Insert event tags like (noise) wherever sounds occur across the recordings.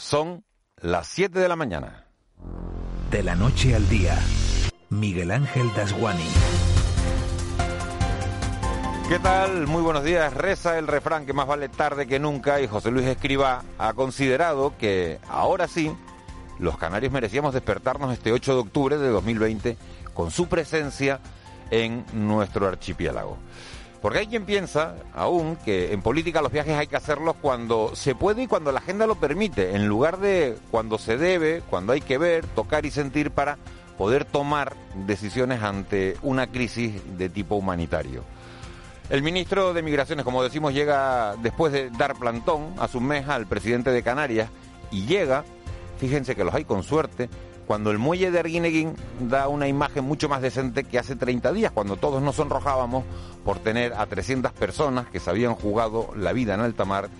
Son las 7 de la mañana. De la noche al día, Miguel Ángel Dasguani. ¿Qué tal? Muy buenos días. Reza el refrán que más vale tarde que nunca y José Luis Escribá ha considerado que ahora sí los canarios merecíamos despertarnos este 8 de octubre de 2020 con su presencia en nuestro archipiélago. Porque hay quien piensa aún que en política los viajes hay que hacerlos cuando se puede y cuando la agenda lo permite, en lugar de cuando se debe, cuando hay que ver, tocar y sentir para poder tomar decisiones ante una crisis de tipo humanitario. El ministro de Migraciones, como decimos, llega después de dar plantón a su mes al presidente de Canarias y llega, fíjense que los hay con suerte, cuando el muelle de Arguineguín da una imagen mucho más decente que hace 30 días, cuando todos nos sonrojábamos por tener a 300 personas que se habían jugado la vida en alta mar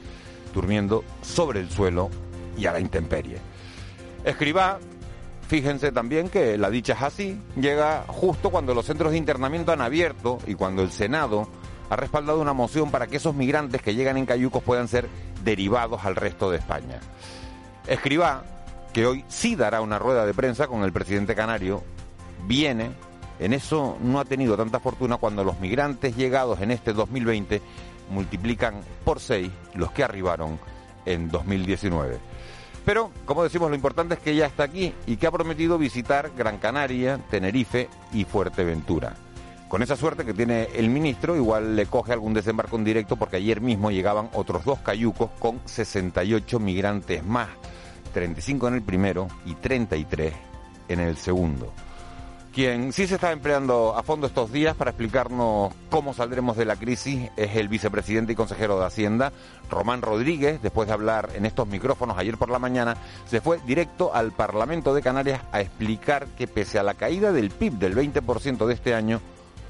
durmiendo sobre el suelo y a la intemperie. Escribá, fíjense también que la dicha es así, llega justo cuando los centros de internamiento han abierto y cuando el Senado ha respaldado una moción para que esos migrantes que llegan en cayucos puedan ser derivados al resto de España. Escribá, que hoy sí dará una rueda de prensa con el presidente canario, viene, en eso no ha tenido tanta fortuna cuando los migrantes llegados en este 2020 multiplican por seis los que arribaron en 2019. Pero, como decimos, lo importante es que ya está aquí y que ha prometido visitar Gran Canaria, Tenerife y Fuerteventura. Con esa suerte que tiene el ministro, igual le coge algún desembarco en directo porque ayer mismo llegaban otros dos cayucos con 68 migrantes más, 35 en el primero y 33 en el segundo. Quien sí se está empleando a fondo estos días para explicarnos cómo saldremos de la crisis es el vicepresidente y consejero de Hacienda, Román Rodríguez. Después de hablar en estos micrófonos ayer por la mañana, se fue directo al Parlamento de Canarias a explicar que pese a la caída del PIB del 20% de este año,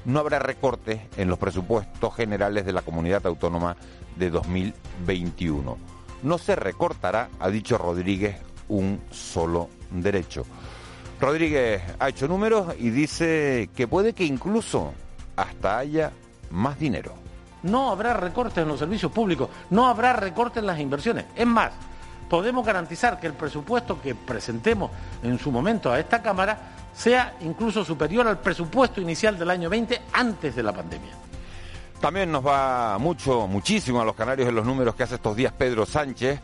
no habrá recortes en los presupuestos generales de la comunidad autónoma de 2021. No se recortará, ha dicho Rodríguez, un solo derecho. Rodríguez ha hecho números y dice que puede que incluso hasta haya más dinero. No habrá recortes en los servicios públicos, no habrá recortes en las inversiones. Es más, podemos garantizar que el presupuesto que presentemos en su momento a esta Cámara sea incluso superior al presupuesto inicial del año 20 antes de la pandemia. También nos va mucho, muchísimo a los canarios en los números que hace estos días Pedro Sánchez,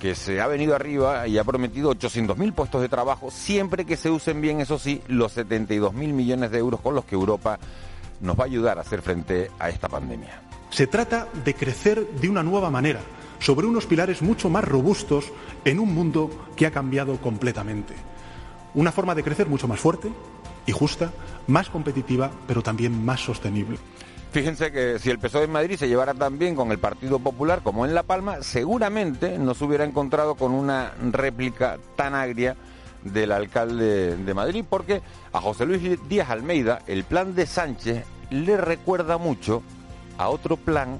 que se ha venido arriba y ha prometido 800.000 puestos de trabajo, siempre que se usen bien, eso sí, los 72.000 millones de euros con los que Europa nos va a ayudar a hacer frente a esta pandemia. Se trata de crecer de una nueva manera, sobre unos pilares mucho más robustos en un mundo que ha cambiado completamente. Una forma de crecer mucho más fuerte y justa, más competitiva, pero también más sostenible. Fíjense que si el PSOE en Madrid se llevara tan bien con el Partido Popular como en La Palma, seguramente no se hubiera encontrado con una réplica tan agria del alcalde de Madrid, porque a José Luis Díaz Almeida el plan de Sánchez le recuerda mucho a otro plan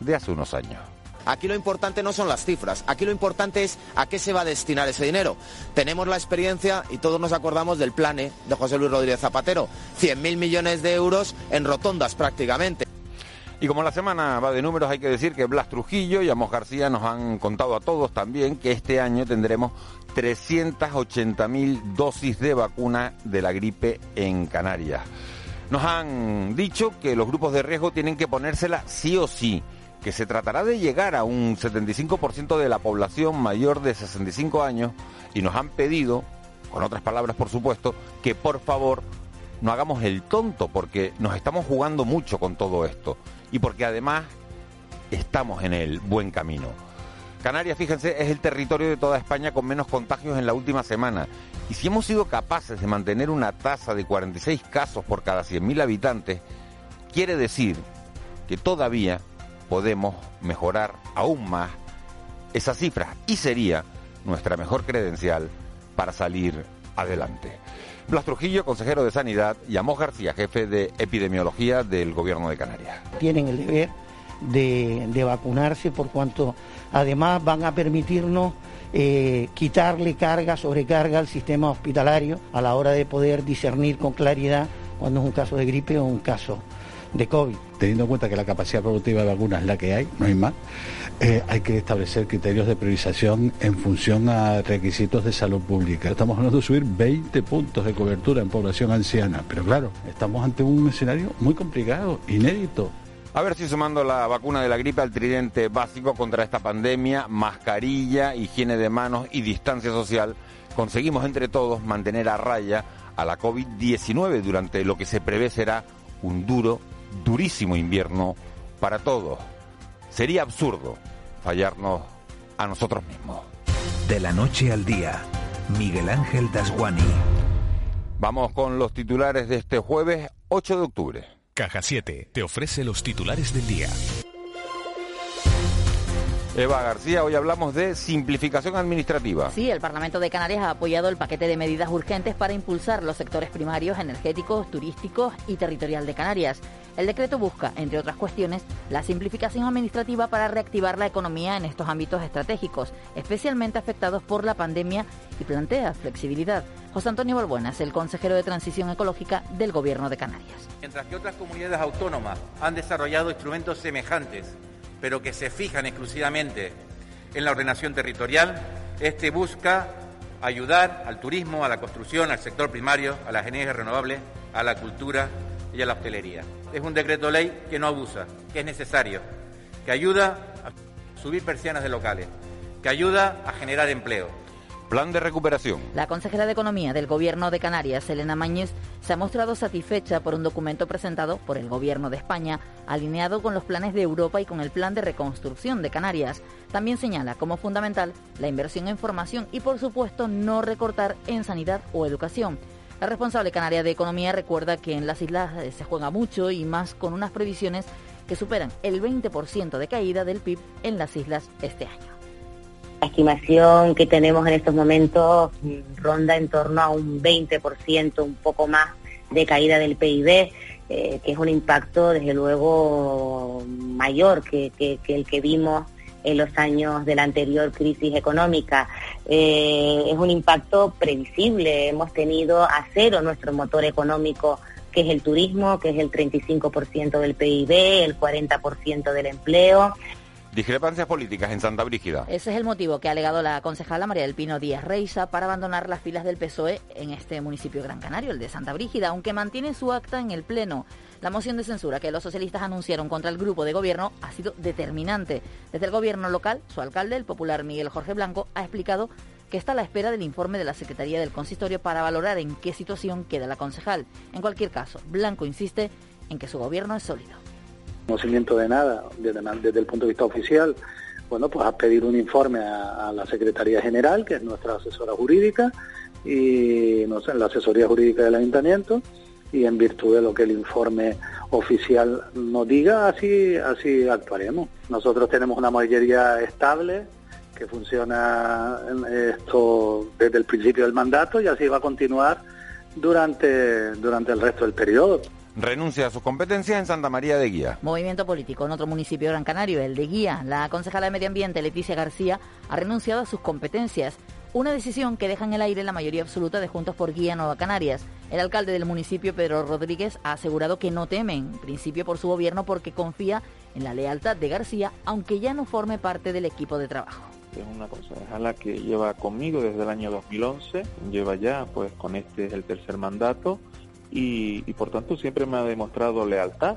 de hace unos años. Aquí lo importante no son las cifras, aquí lo importante es a qué se va a destinar ese dinero. Tenemos la experiencia y todos nos acordamos del plane de José Luis Rodríguez Zapatero, 100.000 millones de euros en rotondas prácticamente. Y como la semana va de números, hay que decir que Blas Trujillo y Amos García nos han contado a todos también que este año tendremos 380.000 dosis de vacuna de la gripe en Canarias. Nos han dicho que los grupos de riesgo tienen que ponérsela sí o sí que se tratará de llegar a un 75% de la población mayor de 65 años y nos han pedido, con otras palabras por supuesto, que por favor no hagamos el tonto porque nos estamos jugando mucho con todo esto y porque además estamos en el buen camino. Canarias, fíjense, es el territorio de toda España con menos contagios en la última semana. Y si hemos sido capaces de mantener una tasa de 46 casos por cada 100.000 habitantes, quiere decir que todavía podemos mejorar aún más esa cifra y sería nuestra mejor credencial para salir adelante. Blas Trujillo, consejero de Sanidad, y Amos García, jefe de epidemiología del Gobierno de Canarias. Tienen el deber de, vacunarse por cuanto además van a permitirnos eh, quitarle carga, sobrecarga al sistema hospitalario a la hora de poder discernir con claridad cuando es un caso de gripe o un caso de COVID. Teniendo en cuenta que la capacidad productiva de vacunas es la que hay, no hay más, eh, hay que establecer criterios de priorización en función a requisitos de salud pública. Estamos hablando de subir 20 puntos de cobertura en población anciana, pero claro, estamos ante un escenario muy complicado, inédito. A ver si sumando la vacuna de la gripe al tridente básico contra esta pandemia, mascarilla, higiene de manos y distancia social, conseguimos entre todos mantener a raya a la COVID-19 durante lo que se prevé será un duro, durísimo invierno para todos. Sería absurdo fallarnos a nosotros mismos. De la noche al día, Miguel Ángel Dasguani. Vamos con los titulares de este jueves 8 de octubre. Caja 7 te ofrece los titulares del día. Eva García, hoy hablamos de simplificación administrativa. Sí, el Parlamento de Canarias ha apoyado el paquete de medidas urgentes para impulsar los sectores primarios, energéticos, turísticos y territorial de Canarias. El decreto busca, entre otras cuestiones, la simplificación administrativa para reactivar la economía en estos ámbitos estratégicos, especialmente afectados por la pandemia, y plantea flexibilidad. José Antonio Balbuenas, el consejero de Transición Ecológica del Gobierno de Canarias. Mientras que otras comunidades autónomas han desarrollado instrumentos semejantes pero que se fijan exclusivamente en la ordenación territorial, este busca ayudar al turismo, a la construcción, al sector primario, a las energías renovables, a la cultura y a la hostelería. Es un decreto ley que no abusa, que es necesario, que ayuda a subir persianas de locales, que ayuda a generar empleo, Plan de recuperación. La consejera de Economía del Gobierno de Canarias, Elena Mañez, se ha mostrado satisfecha por un documento presentado por el Gobierno de España, alineado con los planes de Europa y con el plan de reconstrucción de Canarias. También señala como fundamental la inversión en formación y, por supuesto, no recortar en sanidad o educación. La responsable canaria de Economía recuerda que en las islas se juega mucho y más con unas previsiones que superan el 20% de caída del PIB en las islas este año. La estimación que tenemos en estos momentos ronda en torno a un 20%, un poco más de caída del PIB, eh, que es un impacto desde luego mayor que, el que vimos en los años de la anterior crisis económica. Eh, es un impacto previsible. Hemos tenido a cero nuestro motor económico, que es el turismo, que es el 35% del PIB, el 40% del empleo. Discrepancias políticas en Santa Brígida. Ese es el motivo que ha alegado la concejala María del Pino Díaz Reisa para abandonar las filas del PSOE en este municipio gran canario, el de Santa Brígida, aunque mantiene su acta en el Pleno. La moción de censura que los socialistas anunciaron contra el grupo de gobierno ha sido determinante. Desde el gobierno local, su alcalde, el popular Miguel Jorge Blanco, ha explicado que está a la espera del informe de la Secretaría del Consistorio para valorar en qué situación queda la concejal. En cualquier caso, Blanco insiste en que su gobierno es sólido conocimiento de nada desde, el punto de vista oficial, bueno, pues a pedir un informe a, la Secretaría General, que es nuestra asesora jurídica, y no sé, la asesoría jurídica del ayuntamiento, y en virtud de lo que el informe oficial nos diga, así, así actuaremos. Nosotros tenemos una mayoría estable que funciona esto desde el principio del mandato y así va a continuar durante, durante el resto del periodo renuncia a sus competencias en Santa María de Guía. Movimiento político en otro municipio Gran Canario, el de Guía. La concejala de Medio Ambiente, Leticia García, ha renunciado a sus competencias. Una decisión que deja en el aire la mayoría absoluta de Juntos por Guía Nueva Canarias. El alcalde del municipio, Pedro Rodríguez, ha asegurado que no teme, en principio por su gobierno, porque confía en la lealtad de García, aunque ya no forme parte del equipo de trabajo es una concejala que lleva conmigo desde el año 2011, lleva ya pues con este es el tercer mandato y, por tanto siempre me ha demostrado lealtad.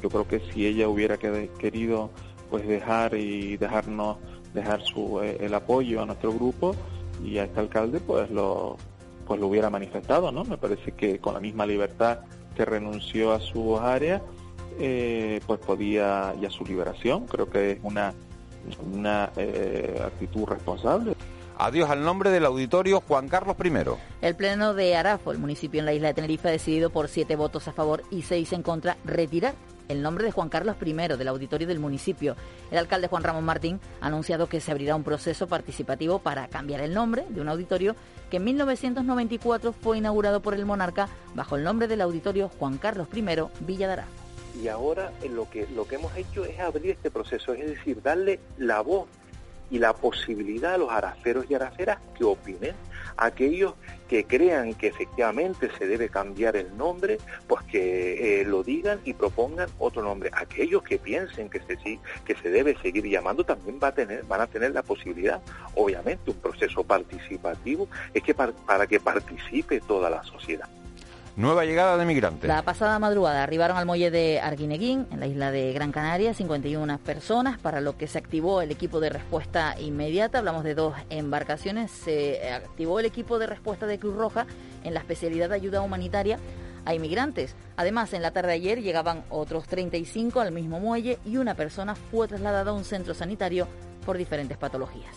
Yo creo que si ella hubiera querido pues dejar y dejarnos dejar su, eh, el apoyo a nuestro grupo y a este alcalde pues lo pues lo hubiera manifestado, ¿no? Me parece que con la misma libertad que renunció a su área, eh, pues podía, y a su liberación, creo que es una, una eh, actitud responsable. Adiós al nombre del auditorio Juan Carlos I. El Pleno de Arafo, el municipio en la isla de Tenerife, ha decidido por siete votos a favor y seis en contra retirar el nombre de Juan Carlos I del auditorio del municipio. El alcalde Juan Ramón Martín ha anunciado que se abrirá un proceso participativo para cambiar el nombre de un auditorio que en 1994 fue inaugurado por el monarca bajo el nombre del auditorio Juan Carlos I Villa Y ahora eh, lo que, lo que hemos hecho es abrir este proceso, es decir, darle la voz y la posibilidad a los araceros y araceras que opinen aquellos que crean que efectivamente se debe cambiar el nombre, pues que eh, lo digan y propongan otro nombre. Aquellos que piensen que se, que se debe seguir llamando también va a tener, van a tener la posibilidad, obviamente, un proceso participativo, es que para que participe toda la sociedad. Nueva llegada de migrantes. La pasada madrugada arribaron al muelle de Arguineguín, en la isla de Gran Canaria, 51 personas, para lo que se activó el equipo de respuesta inmediata. Hablamos de dos embarcaciones. Se activó el equipo de respuesta de Cruz Roja en la especialidad de ayuda humanitaria a inmigrantes. Además, en la tarde de ayer llegaban otros 35 al mismo muelle y una persona fue trasladada a un centro sanitario por diferentes patologías.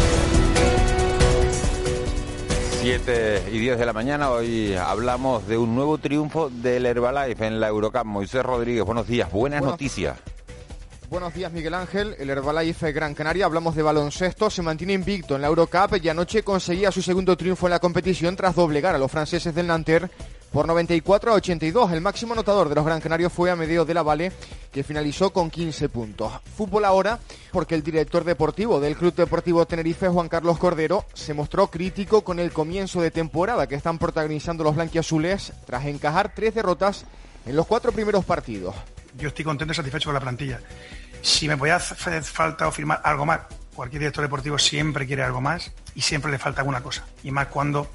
7 y 10 de la mañana, hoy hablamos de un nuevo triunfo del Herbalife en la Eurocup. Moisés Rodríguez, buenos días, buenas noticias. Buenos días, Miguel Ángel. El Herbalife Gran Canaria, hablamos de baloncesto, se mantiene invicto en la Eurocup y anoche conseguía su segundo triunfo en la competición tras doblegar a los franceses del Nanterre por 94 a 82. El máximo anotador de los Gran Canarios fue a medio de la Vale, que finalizó con 15 puntos. Fútbol ahora, porque el director deportivo del Club Deportivo Tenerife, Juan Carlos Cordero, se mostró crítico con el comienzo de temporada que están protagonizando los blanquiazules tras encajar tres derrotas en los cuatro primeros partidos. Yo estoy contento y satisfecho con la plantilla. Si me podía hacer falta o firmar algo más, cualquier director deportivo siempre quiere algo más y siempre le falta alguna cosa. Y más cuando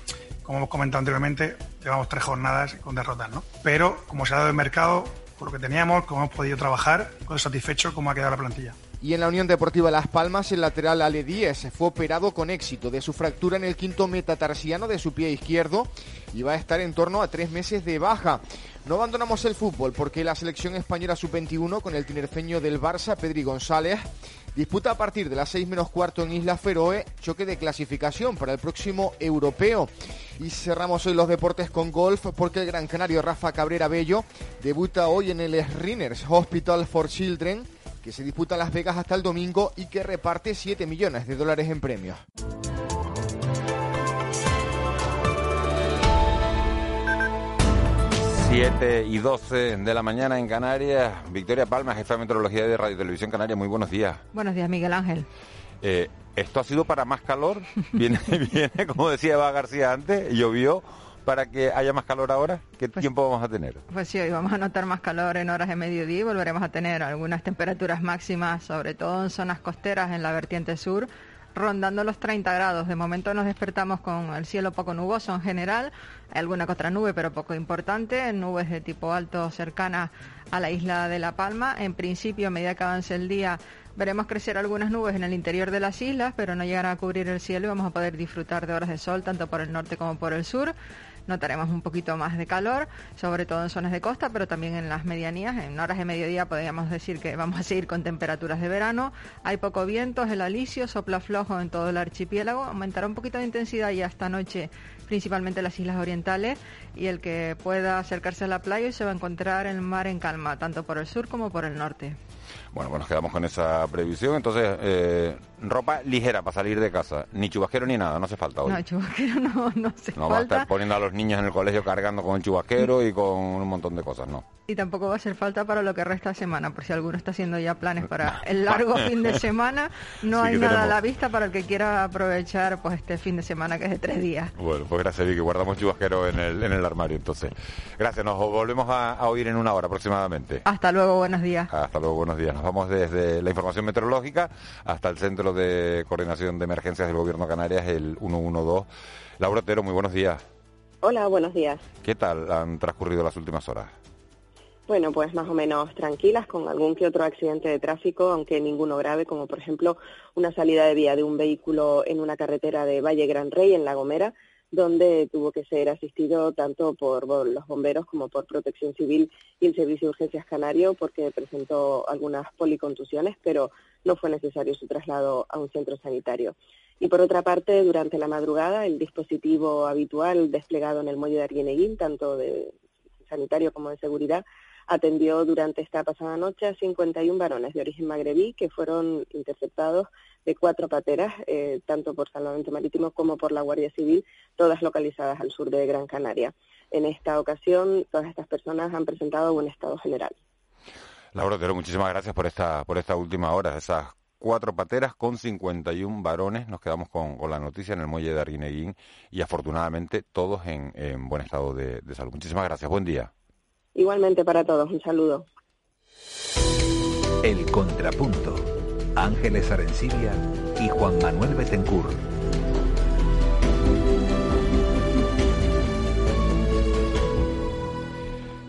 como hemos comentado anteriormente, llevamos tres jornadas con derrotas, ¿no? Pero como se ha dado el mercado, por lo que teníamos, como hemos podido trabajar, con satisfecho cómo ha quedado la plantilla. Y en la Unión Deportiva Las Palmas, el lateral Ale Díez fue operado con éxito de su fractura en el quinto metatarsiano de su pie izquierdo y va a estar en torno a tres meses de baja. No abandonamos el fútbol porque la selección española sub-21 con el tinerfeño del Barça, Pedri González, disputa a partir de las seis menos cuarto en Isla Feroe choque de clasificación para el próximo europeo. Y cerramos hoy los deportes con golf porque el gran canario Rafa Cabrera Bello debuta hoy en el Rinners Hospital for Children que se disputa en Las Vegas hasta el domingo y que reparte 7 millones de dólares en premios. 7 y 12 de la mañana en Canarias. Victoria Palma, jefa de meteorología de Radio Televisión Canaria. Muy buenos días. Buenos días, Miguel Ángel. Eh, ¿Esto ha sido para más calor? (laughs) Viene, viene, como decía Eva García antes, llovió para que haya más calor ahora? ¿Qué pues tiempo vamos a tener? Pues sí, hoy vamos a notar más calor en horas de mediodía y volveremos a tener algunas temperaturas máximas, sobre todo en zonas costeras en la vertiente sur, rondando los 30 grados. De momento nos despertamos con el cielo poco nuboso en general, alguna otra nube pero poco importante, nubes de tipo alto cercanas a la isla de La Palma. En principio, a medida que avance el día, veremos crecer algunas nubes en el interior de las islas, pero no llegará a cubrir el cielo y vamos a poder disfrutar de horas de sol tanto por el norte como por el sur notaremos un poquito más de calor, sobre todo en zonas de costa, pero también en las medianías. En horas de mediodía podríamos decir que vamos a seguir con temperaturas de verano. Hay poco viento, el alisio sopla flojo en todo el archipiélago. Aumentará un poquito de intensidad ya esta noche, principalmente en las islas orientales. Y el que pueda acercarse a la playa se va a encontrar el mar en calma, tanto por el sur como por el norte. Bueno, pues nos quedamos con esa previsión. Entonces, eh, ropa ligera para salir de casa. Ni chubasquero ni nada, no hace falta hoy. No, chubasquero no, (laughs) no hace no va a estar poniendo a los niños en el colegio cargando con el chubasquero y con un montón de cosas, ¿no? Y tampoco va a hacer falta para lo que resta de semana, por si alguno está haciendo ya planes (laughs) para el largo (laughs) fin de semana. No hay nada a la vista para el que quiera aprovechar pues este fin de semana que es de tres días. Bueno, pues gracias Vicky, guardamos chubasquero en el, en el armario entonces. Gracias, nos volvemos a, a oír en una hora aproximadamente. Hasta luego, buenos días. Hasta luego, buenos días. Nos vamos desde la información meteorológica hasta el Centro de Coordinación de Emergencias del Gobierno de Canarias, el 112. Laura Otero, muy buenos días. Hola, buenos días. ¿Qué tal han transcurrido las últimas horas? Bueno, pues más o menos tranquilas, con algún que otro accidente de tráfico, aunque ninguno grave, como por ejemplo una salida de vía de un vehículo en una carretera de Valle Gran Rey, en La Gomera, donde tuvo que ser asistido tanto por los bomberos como por Protección Civil y el Servicio de Urgencias Canario porque presentó algunas policontusiones, pero no fue necesario su traslado a un centro sanitario. Y por otra parte, durante la madrugada, el dispositivo habitual desplegado en el muelle de Arguineguín, tanto de sanitario como de seguridad, atendió durante esta pasada noche a 51 varones de origen magrebí que fueron interceptados de cuatro pateras, eh, tanto por Salvamento Marítimo como por la Guardia Civil, todas localizadas al sur de Gran Canaria. En esta ocasión, todas estas personas han presentado buen estado general. Laura Otero, muchísimas gracias por esta, por esta última hora. Esas cuatro pateras con 51 varones. Nos quedamos con, la noticia en el muelle de Arguineguín y afortunadamente todos en, buen estado de salud. Muchísimas gracias. Buen día. Igualmente para todos, un saludo. El Contrapunto. Ángeles Arencibia y Juan Manuel Betencur.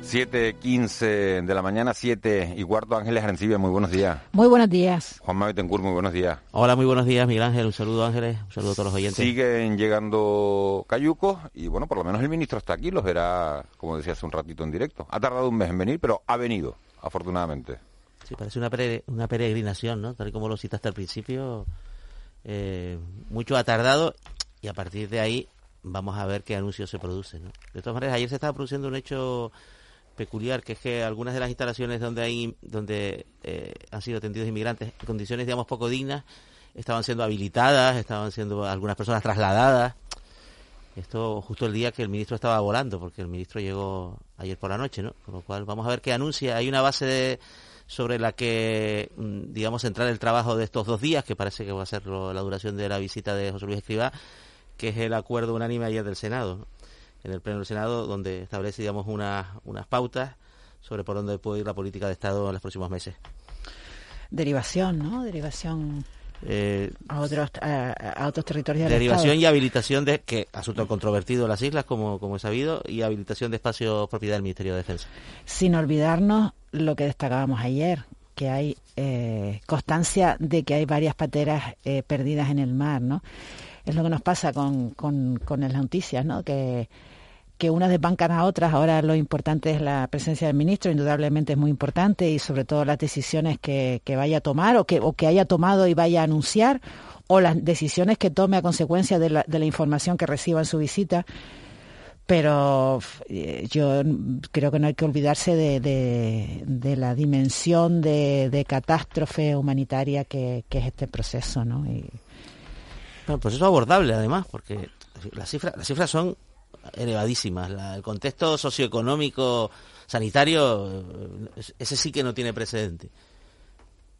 7.15 de la mañana, 7 y cuarto. Ángeles Arencibia, muy buenos días. Muy buenos días. Juan Betencur, muy buenos días. Hola, muy buenos días, Miguel Ángel. Un saludo, Ángeles. Un saludo a todos los oyentes. Siguen llegando cayucos y, bueno, por lo menos el ministro está aquí. Los verá, como decía hace un ratito, en directo. Ha tardado un mes en venir, pero ha venido, afortunadamente. Sí, parece una, una peregrinación, ¿no? Tal y como lo citaste al principio. Eh, mucho ha tardado y a partir de ahí vamos a ver qué anuncios se producen. ¿no? De todas maneras, ayer se estaba produciendo un hecho peculiar, que es que algunas de las instalaciones donde hay donde eh, han sido atendidos inmigrantes en condiciones, digamos, poco dignas, estaban siendo habilitadas, estaban siendo algunas personas trasladadas. Esto justo el día que el ministro estaba volando, porque el ministro llegó ayer por la noche, ¿no? Con lo cual vamos a ver qué anuncia. Hay una base sobre la que, mm, digamos, centrar el trabajo de estos dos días, que parece que va a ser la duración de la visita de José Luis Escribá, que es el acuerdo unánime ayer del Senado en el Pleno del Senado, donde establece, digamos, unas, unas pautas sobre por dónde puede ir la política de Estado en los próximos meses. Derivación, ¿no? Derivación eh, a otros a, otros territorios derivación y habilitación de que asunto controvertido en las islas como como he sabido y habilitación de espacios propiedad del Ministerio de Defensa sin olvidarnos lo que destacábamos ayer que hay eh, constancia de que hay varias pateras eh, perdidas en el mar no es lo que nos pasa con, con, las noticias no que que unas desbancan a otras. Ahora lo importante es la presencia del ministro, indudablemente es muy importante y sobre todo las decisiones que, vaya a tomar o que, o que haya tomado y vaya a anunciar o las decisiones que tome a consecuencia de la, de la información que reciba en su visita. Pero eh, yo creo que no hay que olvidarse de, de, la dimensión de, catástrofe humanitaria que, es este proceso, ¿no? Bueno, proceso abordable, además, porque las cifras, las cifras son elevadísimas. el contexto socioeconómico sanitario, ese sí que no tiene precedente.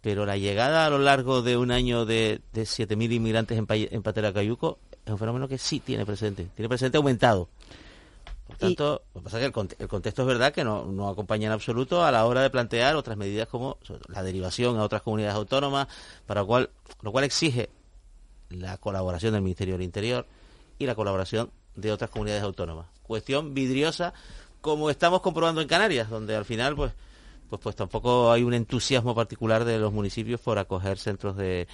Pero la llegada a lo largo de un año de, de 7.000 inmigrantes en, en Patera Cayuco es un fenómeno que sí tiene precedente. Tiene precedente aumentado. Por tanto, lo que pasa es que el, contexto es verdad que no, no, acompaña en absoluto a la hora de plantear otras medidas como la derivación a otras comunidades autónomas, para lo cual, lo cual exige la colaboración del Ministerio del Interior y la colaboración de otras comunidades autónomas. Cuestión vidriosa, como estamos comprobando en Canarias, donde al final, pues, pues, pues tampoco hay un entusiasmo particular de los municipios por acoger centros de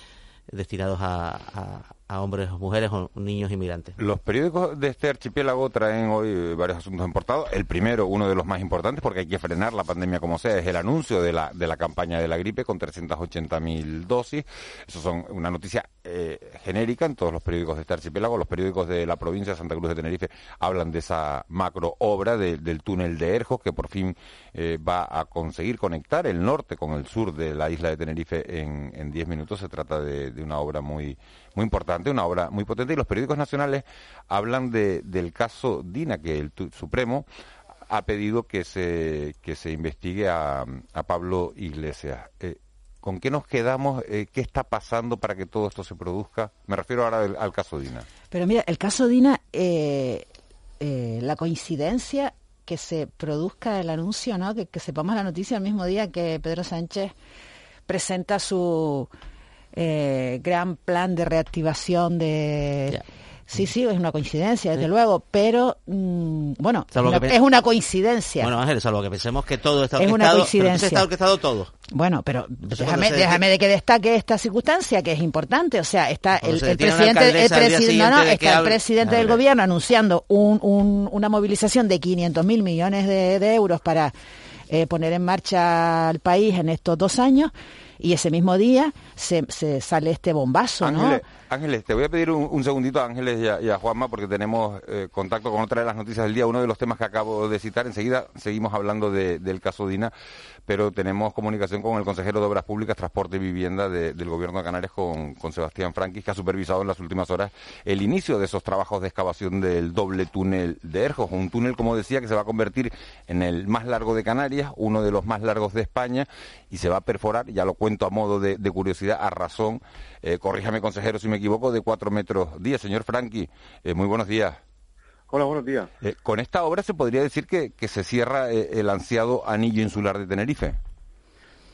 destinados a, a hombres o mujeres o niños inmigrantes. Los periódicos de este archipiélago traen hoy varios asuntos importados. El primero, uno de los más importantes, porque hay que frenar la pandemia como sea, es el anuncio de la, de la campaña de la gripe con 380.000 dosis. Eso son una noticia eh, genérica en todos los periódicos de este archipiélago. Los periódicos de la provincia de Santa Cruz de Tenerife hablan de esa macro obra del túnel de Erjos que por fin eh, va a conseguir conectar el norte con el sur de la isla de Tenerife en 10 minutos. Se trata de, de una obra muy muy importante, una obra muy potente, y los periódicos nacionales hablan de, del caso Dina, que el Supremo ha pedido que se, que se investigue a, a Pablo Iglesias. Eh, ¿Con qué nos quedamos? Eh, ¿Qué está pasando para que todo esto se produzca? Me refiero ahora al, caso Dina. Pero mira, el caso Dina, eh, la coincidencia que se produzca el anuncio, ¿no? Que sepamos la noticia el mismo día que Pedro Sánchez presenta su, eh, gran plan de reactivación de Sí, sí, es una coincidencia, desde luego, pero mm, bueno, una- es una coincidencia. Bueno, Ángel, salvo que pensemos que todo está Es una orquestado. coincidencia. está orquestado todo. Bueno, pero déjame, déjame de que destaque esta circunstancia que es importante. O sea, está el, presidente, el no, no, está el presidente del gobierno anunciando un- un- una movilización de 500 mil millones de, de euros para eh, poner en marcha al país en estos dos años y ese mismo día se, sale este bombazo, ¿no? Ángeles, Ángeles, te voy a pedir un, un segundito a Ángeles y a, Juanma porque tenemos eh, contacto con otra de las noticias del día, uno de los temas que acabo de citar. Enseguida seguimos hablando de- del caso Dina, pero tenemos comunicación con el consejero de Obras Públicas, Transporte y Vivienda de- del Gobierno de Canarias, con, Sebastián Franquis, que ha supervisado en las últimas horas el inicio de esos trabajos de excavación del doble túnel de Erjos. Un túnel, como decía, que se va a convertir en el más largo de Canarias, uno de los más largos de España, y se va a perforar, ya lo cuento a modo de curiosidad, a razón, eh, corríjame consejero si me equivoco, de cuatro metros diez. Señor Franqui, eh, muy buenos días. Hola, buenos días. Eh, con esta obra se podría decir que, que se cierra eh, el ansiado anillo insular de Tenerife.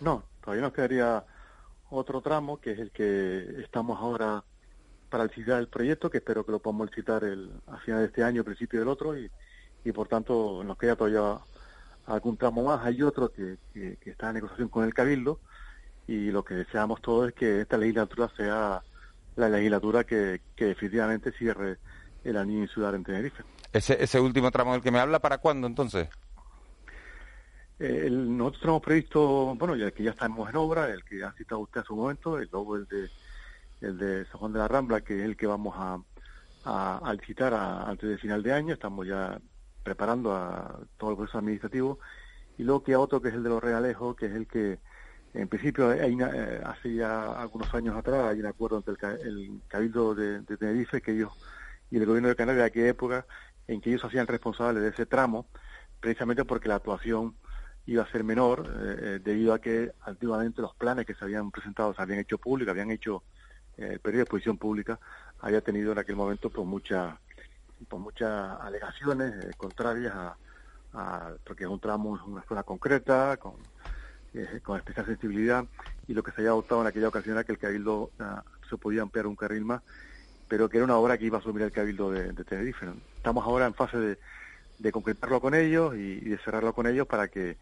No, todavía nos quedaría otro tramo, que es el que estamos ahora para licitar el proyecto, que espero que lo podamos licitar el, a final de este año, principio del otro, y, y por tanto nos queda todavía algún tramo más. Hay otro que, que- que está en negociación con el Cabildo, y lo que deseamos todos es que esta legislatura sea la legislatura que, que definitivamente cierre el anillo insular en Tenerife. Ese, ese último tramo del que me habla, ¿para cuándo entonces? El- nosotros tenemos previsto, bueno, ya que ya estamos en obra, el que ha citado usted a su momento, el luego el de, el de San Juan de la Rambla, que es el que vamos a, a, a licitar a- antes del final de año, estamos ya preparando a todo el proceso administrativo, y luego queda otro que es el de los Realejos, que es el que, en principio, hay una- eh, hace ya algunos años atrás hay un acuerdo entre el, el Cabildo de, Tenerife que ellos y el Gobierno de Canarias de aquella época en que ellos se hacían responsables de ese tramo, precisamente porque la actuación iba a ser menor eh, eh, debido a que antiguamente los planes que se habían presentado se habían hecho públicos, habían hecho eh, el periodo de exposición pública, había tenido en aquel momento pues muchas pues muchas alegaciones eh, contrarias a, a- porque es un tramo, es una zona concreta, con, eh, con especial sensibilidad, y lo que se había adoptado en aquella ocasión era que el Cabildo ah, se podía ampliar un carril más, pero que era una obra que iba a asumir el Cabildo de, Tenerife. Estamos ahora en fase de, concretarlo con ellos y, y de cerrarlo con ellos para que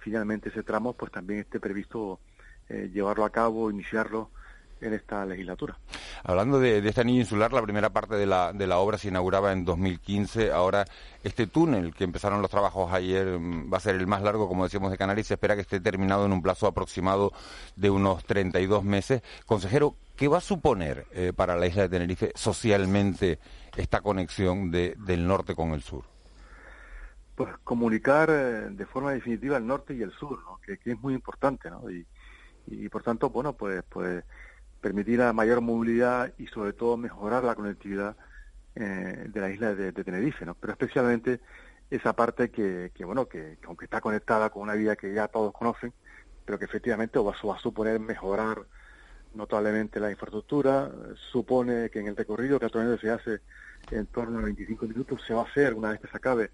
finalmente ese tramo pues también esté previsto eh, llevarlo a cabo, iniciarlo en esta legislatura. Hablando de, de este anillo insular, la primera parte de la, de la obra se inauguraba en 2015. Ahora, este túnel que empezaron los trabajos ayer mm, va a ser el más largo, como decíamos, de Canarias. Se espera que esté terminado en un plazo aproximado de unos 32 meses. Consejero, ¿qué va a suponer eh, para la isla de Tenerife socialmente esta conexión de- del norte con el sur? Pues comunicar eh, de forma definitiva el norte y el sur, ¿no? que, que es muy importante, ¿no? Y, y por tanto, bueno, pues, pues permitir la mayor movilidad y sobre todo mejorar la conectividad eh, de la isla de, Tenerife, ¿no? Pero especialmente esa parte que, que bueno, que, que aunque está conectada con una vía que ya todos conocen, pero que efectivamente va, va a suponer mejorar notablemente la infraestructura, supone que en el recorrido que actualmente se hace en torno a 25 minutos se va a hacer una vez que se acabe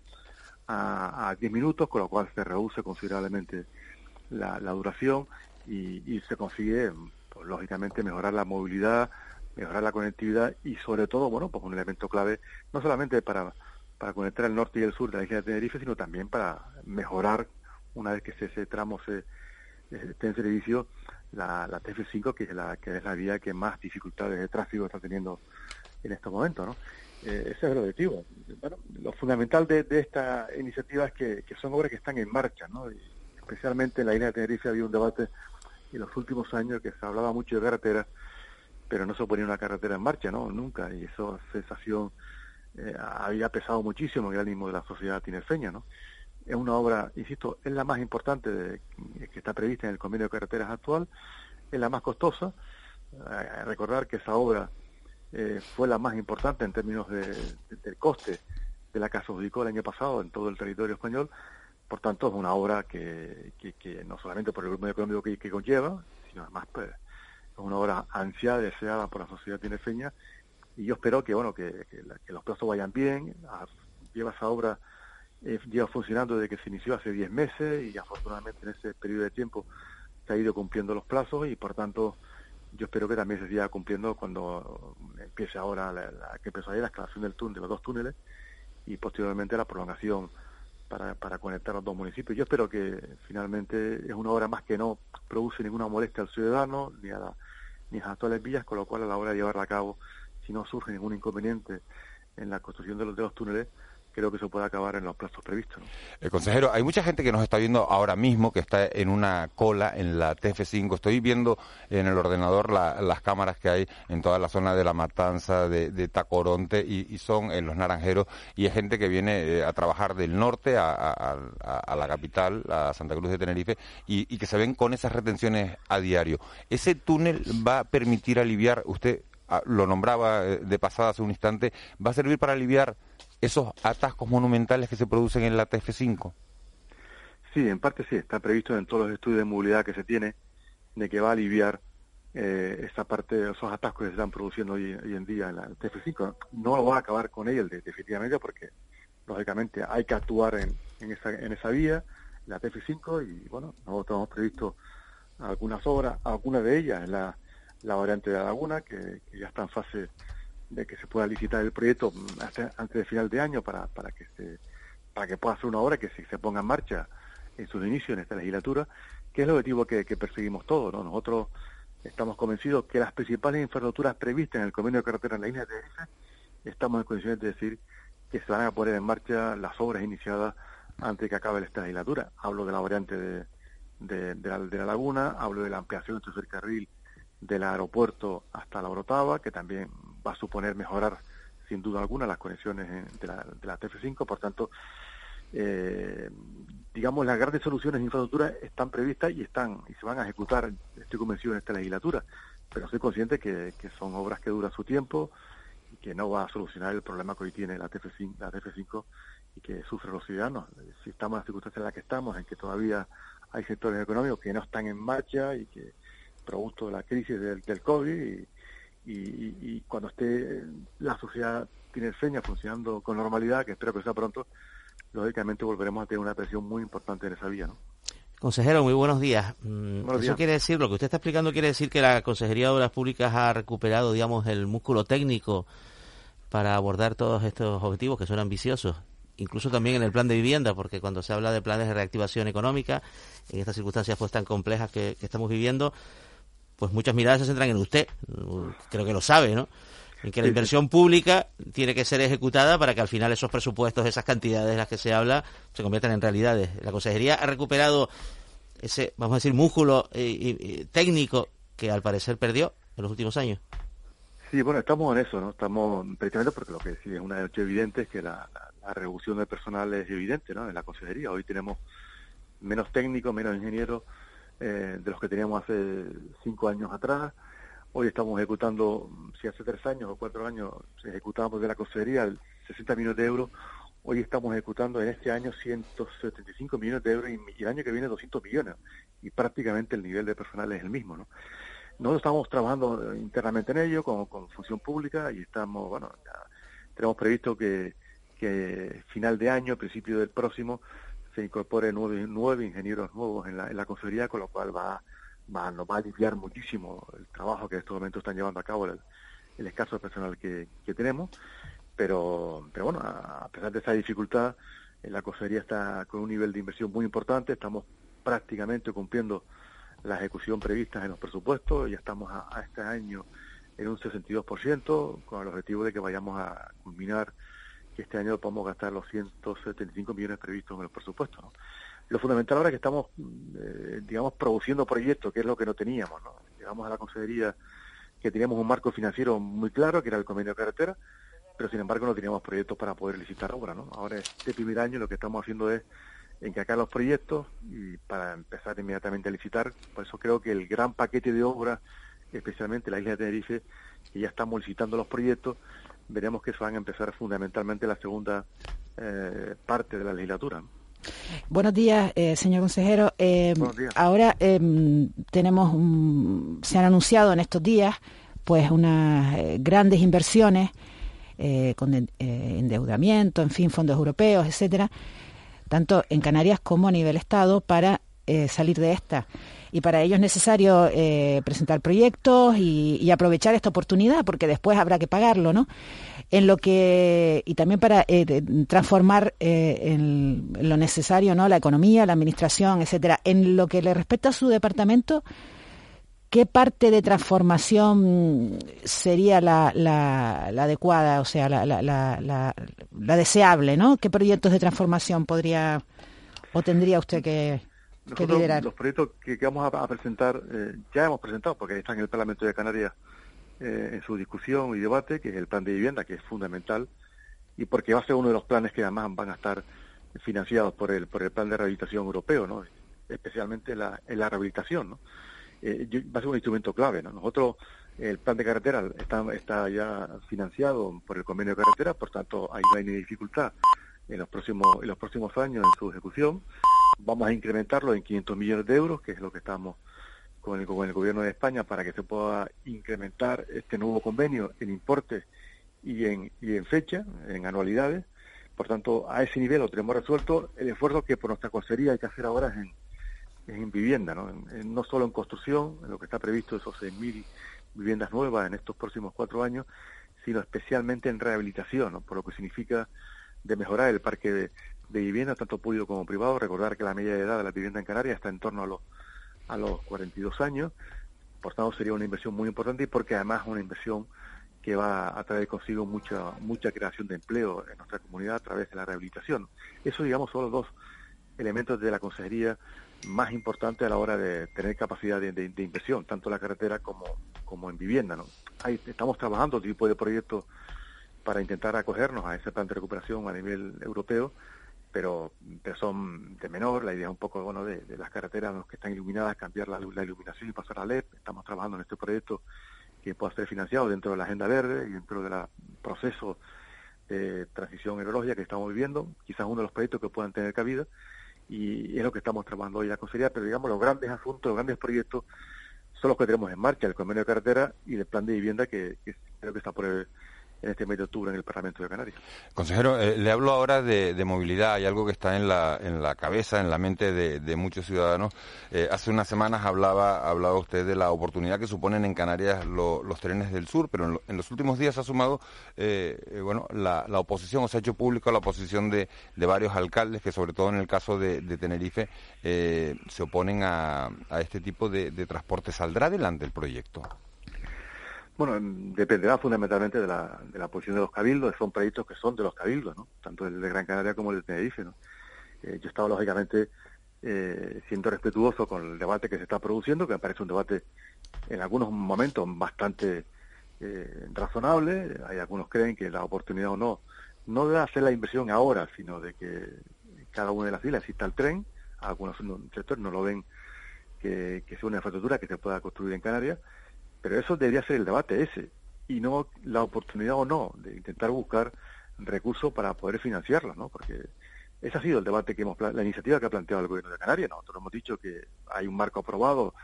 a, a 10 minutos, con lo cual se reduce considerablemente la, la duración y, y se consigue, lógicamente, mejorar la movilidad, mejorar la conectividad y, sobre todo, bueno, pues un elemento clave, no solamente para, para conectar el norte y el sur de la isla de Tenerife, sino también para mejorar, una vez que ese, tramo se esté en servicio, la, la TF5, que es la, que es la vía que más dificultades de tráfico está teniendo en estos momentos, ¿no? Eh, ese es el objetivo. Bueno, lo fundamental de, de esta iniciativa es que, que son obras que están en marcha, ¿no? Y especialmente en la isla de Tenerife había un debate en los últimos años que se hablaba mucho de carreteras, pero no se ponía una carretera en marcha, ¿no? Nunca. Y esa sensación eh, había pesado muchísimo el ánimo de la sociedad tinerfeña, ¿no? Es una obra, insisto, es la más importante de- que está prevista en el convenio de carreteras actual, es la más costosa. Eh, recordar que esa obra eh, fue la más importante en términos de, de- del coste de la que adjudicó el año pasado en todo el territorio español. Por tanto, es una obra que, que, no solamente por el volumen económico que, que conlleva, sino además pues, es una obra ansiada, deseada por la sociedad tinerfeña. Y yo espero que bueno que, los plazos vayan bien. Ah, Lleva esa obra eh, funcionando desde que se inició hace 10 meses y afortunadamente en ese periodo de tiempo se ha ido cumpliendo los plazos y por tanto yo espero que también se siga cumpliendo cuando empiece ahora, la, que empezó ahí la excavación del túnel, de los dos túneles, y posteriormente la prolongación para, para conectar los dos municipios. Yo espero que finalmente es una obra más que no produce ninguna molestia al ciudadano ni a, la, ni a las actuales villas, con lo cual a la hora de llevarla a cabo, si no surge ningún inconveniente en la construcción de los, de los túneles, creo que se puede acabar en los plazos previstos. El consejero, hay mucha gente que nos está viendo ahora mismo que está en una cola en la TF5. Estoy viendo en el ordenador las cámaras que hay en toda la zona de la Matanza, de, Tacoronte y, son en los Naranjeros y hay gente que viene eh, a trabajar del norte a, la capital, a Santa Cruz de Tenerife y, y que se ven con esas retenciones a diario. ¿Ese túnel va a permitir aliviar, usted ah, lo nombraba eh, de pasada hace un instante, va a servir para aliviar esos atascos monumentales que se producen en la TF5? Sí, en parte sí, está previsto en todos los estudios de movilidad que se tiene de que va a aliviar eh, esa parte, esos atascos que se están produciendo hoy, en día en la TF5. No lo va a acabar con ella definitivamente porque lógicamente hay que actuar en, en, esa, en esa vía, la TF5, y bueno, nosotros hemos previsto algunas obras, algunas de ellas la, la variante de la laguna, que ya está en fase de que se pueda licitar el proyecto antes de final de año para, para que se para que pueda ser una obra que se, ponga en marcha en su inicio en esta legislatura, que es el objetivo que, perseguimos todos. ¿no? Nosotros estamos convencidos que las principales infraestructuras previstas en el convenio de carretera en la línea de Tenerife, estamos en condiciones de decir que se van a poner en marcha las obras iniciadas antes de que acabe esta legislatura. Hablo de la variante de, de, la, de la, laguna, hablo de la ampliación del tercer carril del aeropuerto hasta la Orotava, que también va a suponer mejorar sin duda alguna las conexiones de la, de la TF5, por tanto, eh, digamos, las grandes soluciones de infraestructura están previstas y están y se van a ejecutar, estoy convencido, en esta legislatura, pero soy consciente que, que son obras que duran su tiempo y que no va a solucionar el problema que hoy tiene la TF5, la TF5 y que sufren los ciudadanos. Si estamos en las circunstancias en las que estamos, en que todavía hay sectores económicos que no están en marcha y que producto de la crisis del, del COVID y, y, cuando esté la sociedad tiene seña funcionando con normalidad, que espero que sea pronto, lógicamente volveremos a tener una presión muy importante en esa vía, ¿no? Consejero, muy buenos días. Mm, eso quiere decir, lo que usted está explicando quiere decir que la Consejería de Obras Públicas ha recuperado, digamos, el músculo técnico para abordar todos estos objetivos que son ambiciosos, incluso también en el plan de vivienda, porque cuando se habla de planes de reactivación económica, en estas circunstancias pues tan complejas que estamos viviendo, pues muchas miradas se centran en usted, creo que lo sabe, ¿no? En que la inversión pública tiene que ser ejecutada para que al final esos presupuestos, esas cantidades de las que se habla, se conviertan en realidades. La Consejería ha recuperado ese, vamos a decir, músculo eh, técnico que al parecer perdió en los últimos años. Sí, bueno, estamos en eso, ¿no? Estamos precisamente porque lo que sí es una hecho evidente es que la, la, reducción de personal es evidente, ¿no? En la consejería hoy tenemos menos técnicos, menos ingenieros, eh, de los que teníamos hace cinco años atrás. Hoy estamos ejecutando, si hace tres años o cuatro años ejecutábamos de la consejería 60 millones de euros, hoy estamos ejecutando en este año 175 millones de euros y, el año que viene 200 millones. Y prácticamente el nivel de personal es el mismo, ¿no? Nosotros estamos trabajando internamente en ello, con, con función pública, y estamos, bueno, tenemos previsto que, que final de año, principio del próximo, se incorpore nueve, nueve ingenieros nuevos en la, en la consejería, con lo cual va, va, nos va a aliviar muchísimo el trabajo que en estos momentos están llevando a cabo el, el escaso personal que, que, tenemos. Pero, pero bueno, a, pesar de esa dificultad, la consejería está con un nivel de inversión muy importante, estamos prácticamente cumpliendo la ejecución prevista en los presupuestos, ya estamos a, a este año en un 62%, con el objetivo de que vayamos a culminar que este año podemos gastar los 175 millones previstos en el presupuesto. Lo fundamental ahora es que estamos, eh, digamos, produciendo proyectos, que es lo que no teníamos. Llegamos a la consejería que teníamos un marco financiero muy claro, que era el convenio de carretera, pero sin embargo no teníamos proyectos para poder licitar obra. ¿no? Ahora, este primer año, lo que estamos haciendo es encacar los proyectos y para empezar inmediatamente a licitar. Por eso creo que el gran paquete de obras, especialmente la isla de Tenerife, que ya estamos licitando los proyectos, veremos que se van a empezar fundamentalmente la segunda eh, parte de la legislatura. Buenos días, eh, señor consejero. Eh, Buenos días. Ahora em, tenemos, se han anunciado en estos días, pues unas grandes inversiones con endeudamiento, en fin, fondos europeos, etcétera, tanto en Canarias como a nivel Estado para salir de esta. Y para ello es necesario eh, presentar proyectos y, aprovechar esta oportunidad, porque después habrá que pagarlo, ¿no? En lo que, y también para eh, transformar en lo necesario, ¿no? La economía, la administración, etcétera. En lo que le respecta a su departamento, ¿qué parte de transformación sería la, adecuada, o sea, la, deseable, ¿no? ¿Qué proyectos de transformación podría o tendría usted que, liderar? Los proyectos que, vamos a, presentar, eh, ya hemos presentado, porque están en el Parlamento de Canarias eh, en su discusión y debate, que es el plan de vivienda, que es fundamental, y porque va a ser uno de los planes que además van a estar financiados por el, por el plan de rehabilitación europeo, ¿no? especialmente la, en la rehabilitación. ¿no? Eh, va a ser un instrumento clave. ¿no? Nosotros, el plan de carretera está, está ya financiado por el convenio de carretera, por tanto, ahí no hay ni dificultad en los próximos, en los próximos años en su ejecución. Vamos a incrementarlo en 500 millones de euros, que es lo que estamos con el, gobierno de España para que se pueda incrementar este nuevo convenio en importe y en, y en fecha, en anualidades. Por tanto, a ese nivel lo tenemos resuelto. El esfuerzo que por nuestra consejería hay que hacer ahora es en, en vivienda, ¿no? no solo en construcción, en lo que está previsto esos 6.000 viviendas nuevas en estos próximos cuatro años, sino especialmente en rehabilitación, por lo que significa de mejorar el parque de, vivienda, tanto público como privado. Recordar que la media de edad de la vivienda en Canarias está en torno a los, a los 42 años, por tanto sería una inversión muy importante y porque además es una inversión que va a traer consigo mucha mucha creación de empleo en nuestra comunidad a través de la rehabilitación. Eso, digamos, son los dos elementos de la consejería más importante a la hora de tener capacidad de, inversión, tanto en la carretera como, como en vivienda. ¿no? Ahí estamos trabajando tipo de proyectos para intentar acogernos a ese plan de recuperación a nivel europeo, pero, son de menor. La idea es un poco bueno, de, las carreteras que están iluminadas, cambiar la, la, iluminación y pasar a LED. Estamos trabajando en este proyecto que pueda ser financiado dentro de la Agenda Verde y dentro del proceso de transición aerológica que estamos viviendo. Quizás uno de los proyectos que puedan tener cabida y es lo que estamos trabajando hoy en la Consejería, pero digamos los grandes asuntos, los grandes proyectos son los que tenemos en marcha, el convenio de carretera y el plan de vivienda que, que creo que está por el, en este mes de octubre en el Parlamento de Canarias. Consejero, eh, le hablo ahora de, movilidad. Hay algo que está en la, en la cabeza, en la mente de, muchos ciudadanos. Eh, hace unas semanas hablaba, usted de la oportunidad que suponen en Canarias los trenes del sur, pero en, los últimos días ha sumado eh, bueno, la, oposición, o se ha hecho público la oposición de, varios alcaldes que, sobre todo en el caso de, Tenerife, se oponen a este tipo de transporte. ¿Saldrá adelante el proyecto? Bueno, dependerá fundamentalmente de la, de la posición de los cabildos, son proyectos que son de los cabildos, ¿no? tanto el de Gran Canaria como el de Tenerife. ¿no? Eh, yo estaba lógicamente eh, siendo respetuoso con el debate que se está produciendo, que me parece un debate en algunos momentos bastante eh, razonable. Hay algunos creen que la oportunidad o no, no de hacer la inversión ahora, sino de que cada una de las islas exista el tren. Algunos sectores no lo ven que, que sea una infraestructura que se pueda construir en Canarias pero eso debería ser el debate ese, y no la oportunidad o no de intentar buscar recursos para poder financiarlo, ¿no? Porque ese ha sido el debate que hemos, la iniciativa que ha planteado el gobierno de Canarias. Nosotros hemos dicho que hay un marco aprobado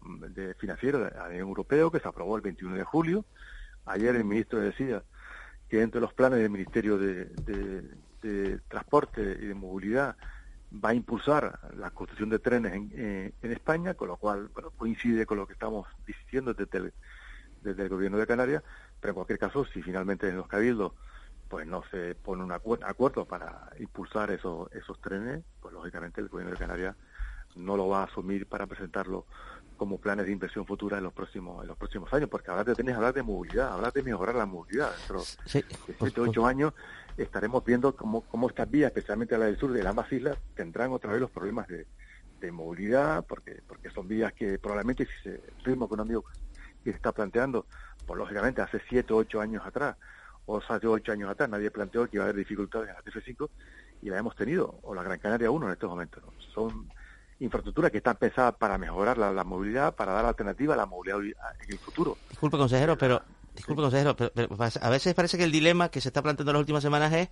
mm, de financiero a nivel europeo que se aprobó el 21 de julio. Ayer el ministro decía que entre los planes del Ministerio de, de Transporte y de Movilidad va a impulsar la construcción de trenes en, eh, en, España, con lo cual bueno, coincide con lo que estamos diciendo desde el, desde el gobierno de Canarias, pero en cualquier caso, si finalmente en los cabildos pues no se pone un acuerdo para impulsar esos, esos trenes, pues lógicamente el gobierno de Canarias no lo va a asumir para presentarlo como planes de inversión futura en los próximos en los próximos años, porque hablar de trenes, hablar de movilidad, hablar de mejorar la movilidad dentro de 7, 8 años estaremos viendo cómo, cómo estas vías, especialmente la del sur de las más islas, tendrán otra vez los problemas de, movilidad, porque porque son vías que probablemente si el ritmo económico que se está planteando, pues lógicamente hace 7 o 8 años atrás, o hace 8 años atrás, nadie planteó que iba a haber dificultades en la TF5 y la hemos tenido, o la Gran Canaria 1 en estos momentos. Son infraestructuras que están pensadas para mejorar la, la, movilidad, para dar alternativa a la movilidad en el futuro. Disculpe, consejero, pero Disculpe, consejero, pero, a veces parece que el dilema que se está planteando en las últimas semanas es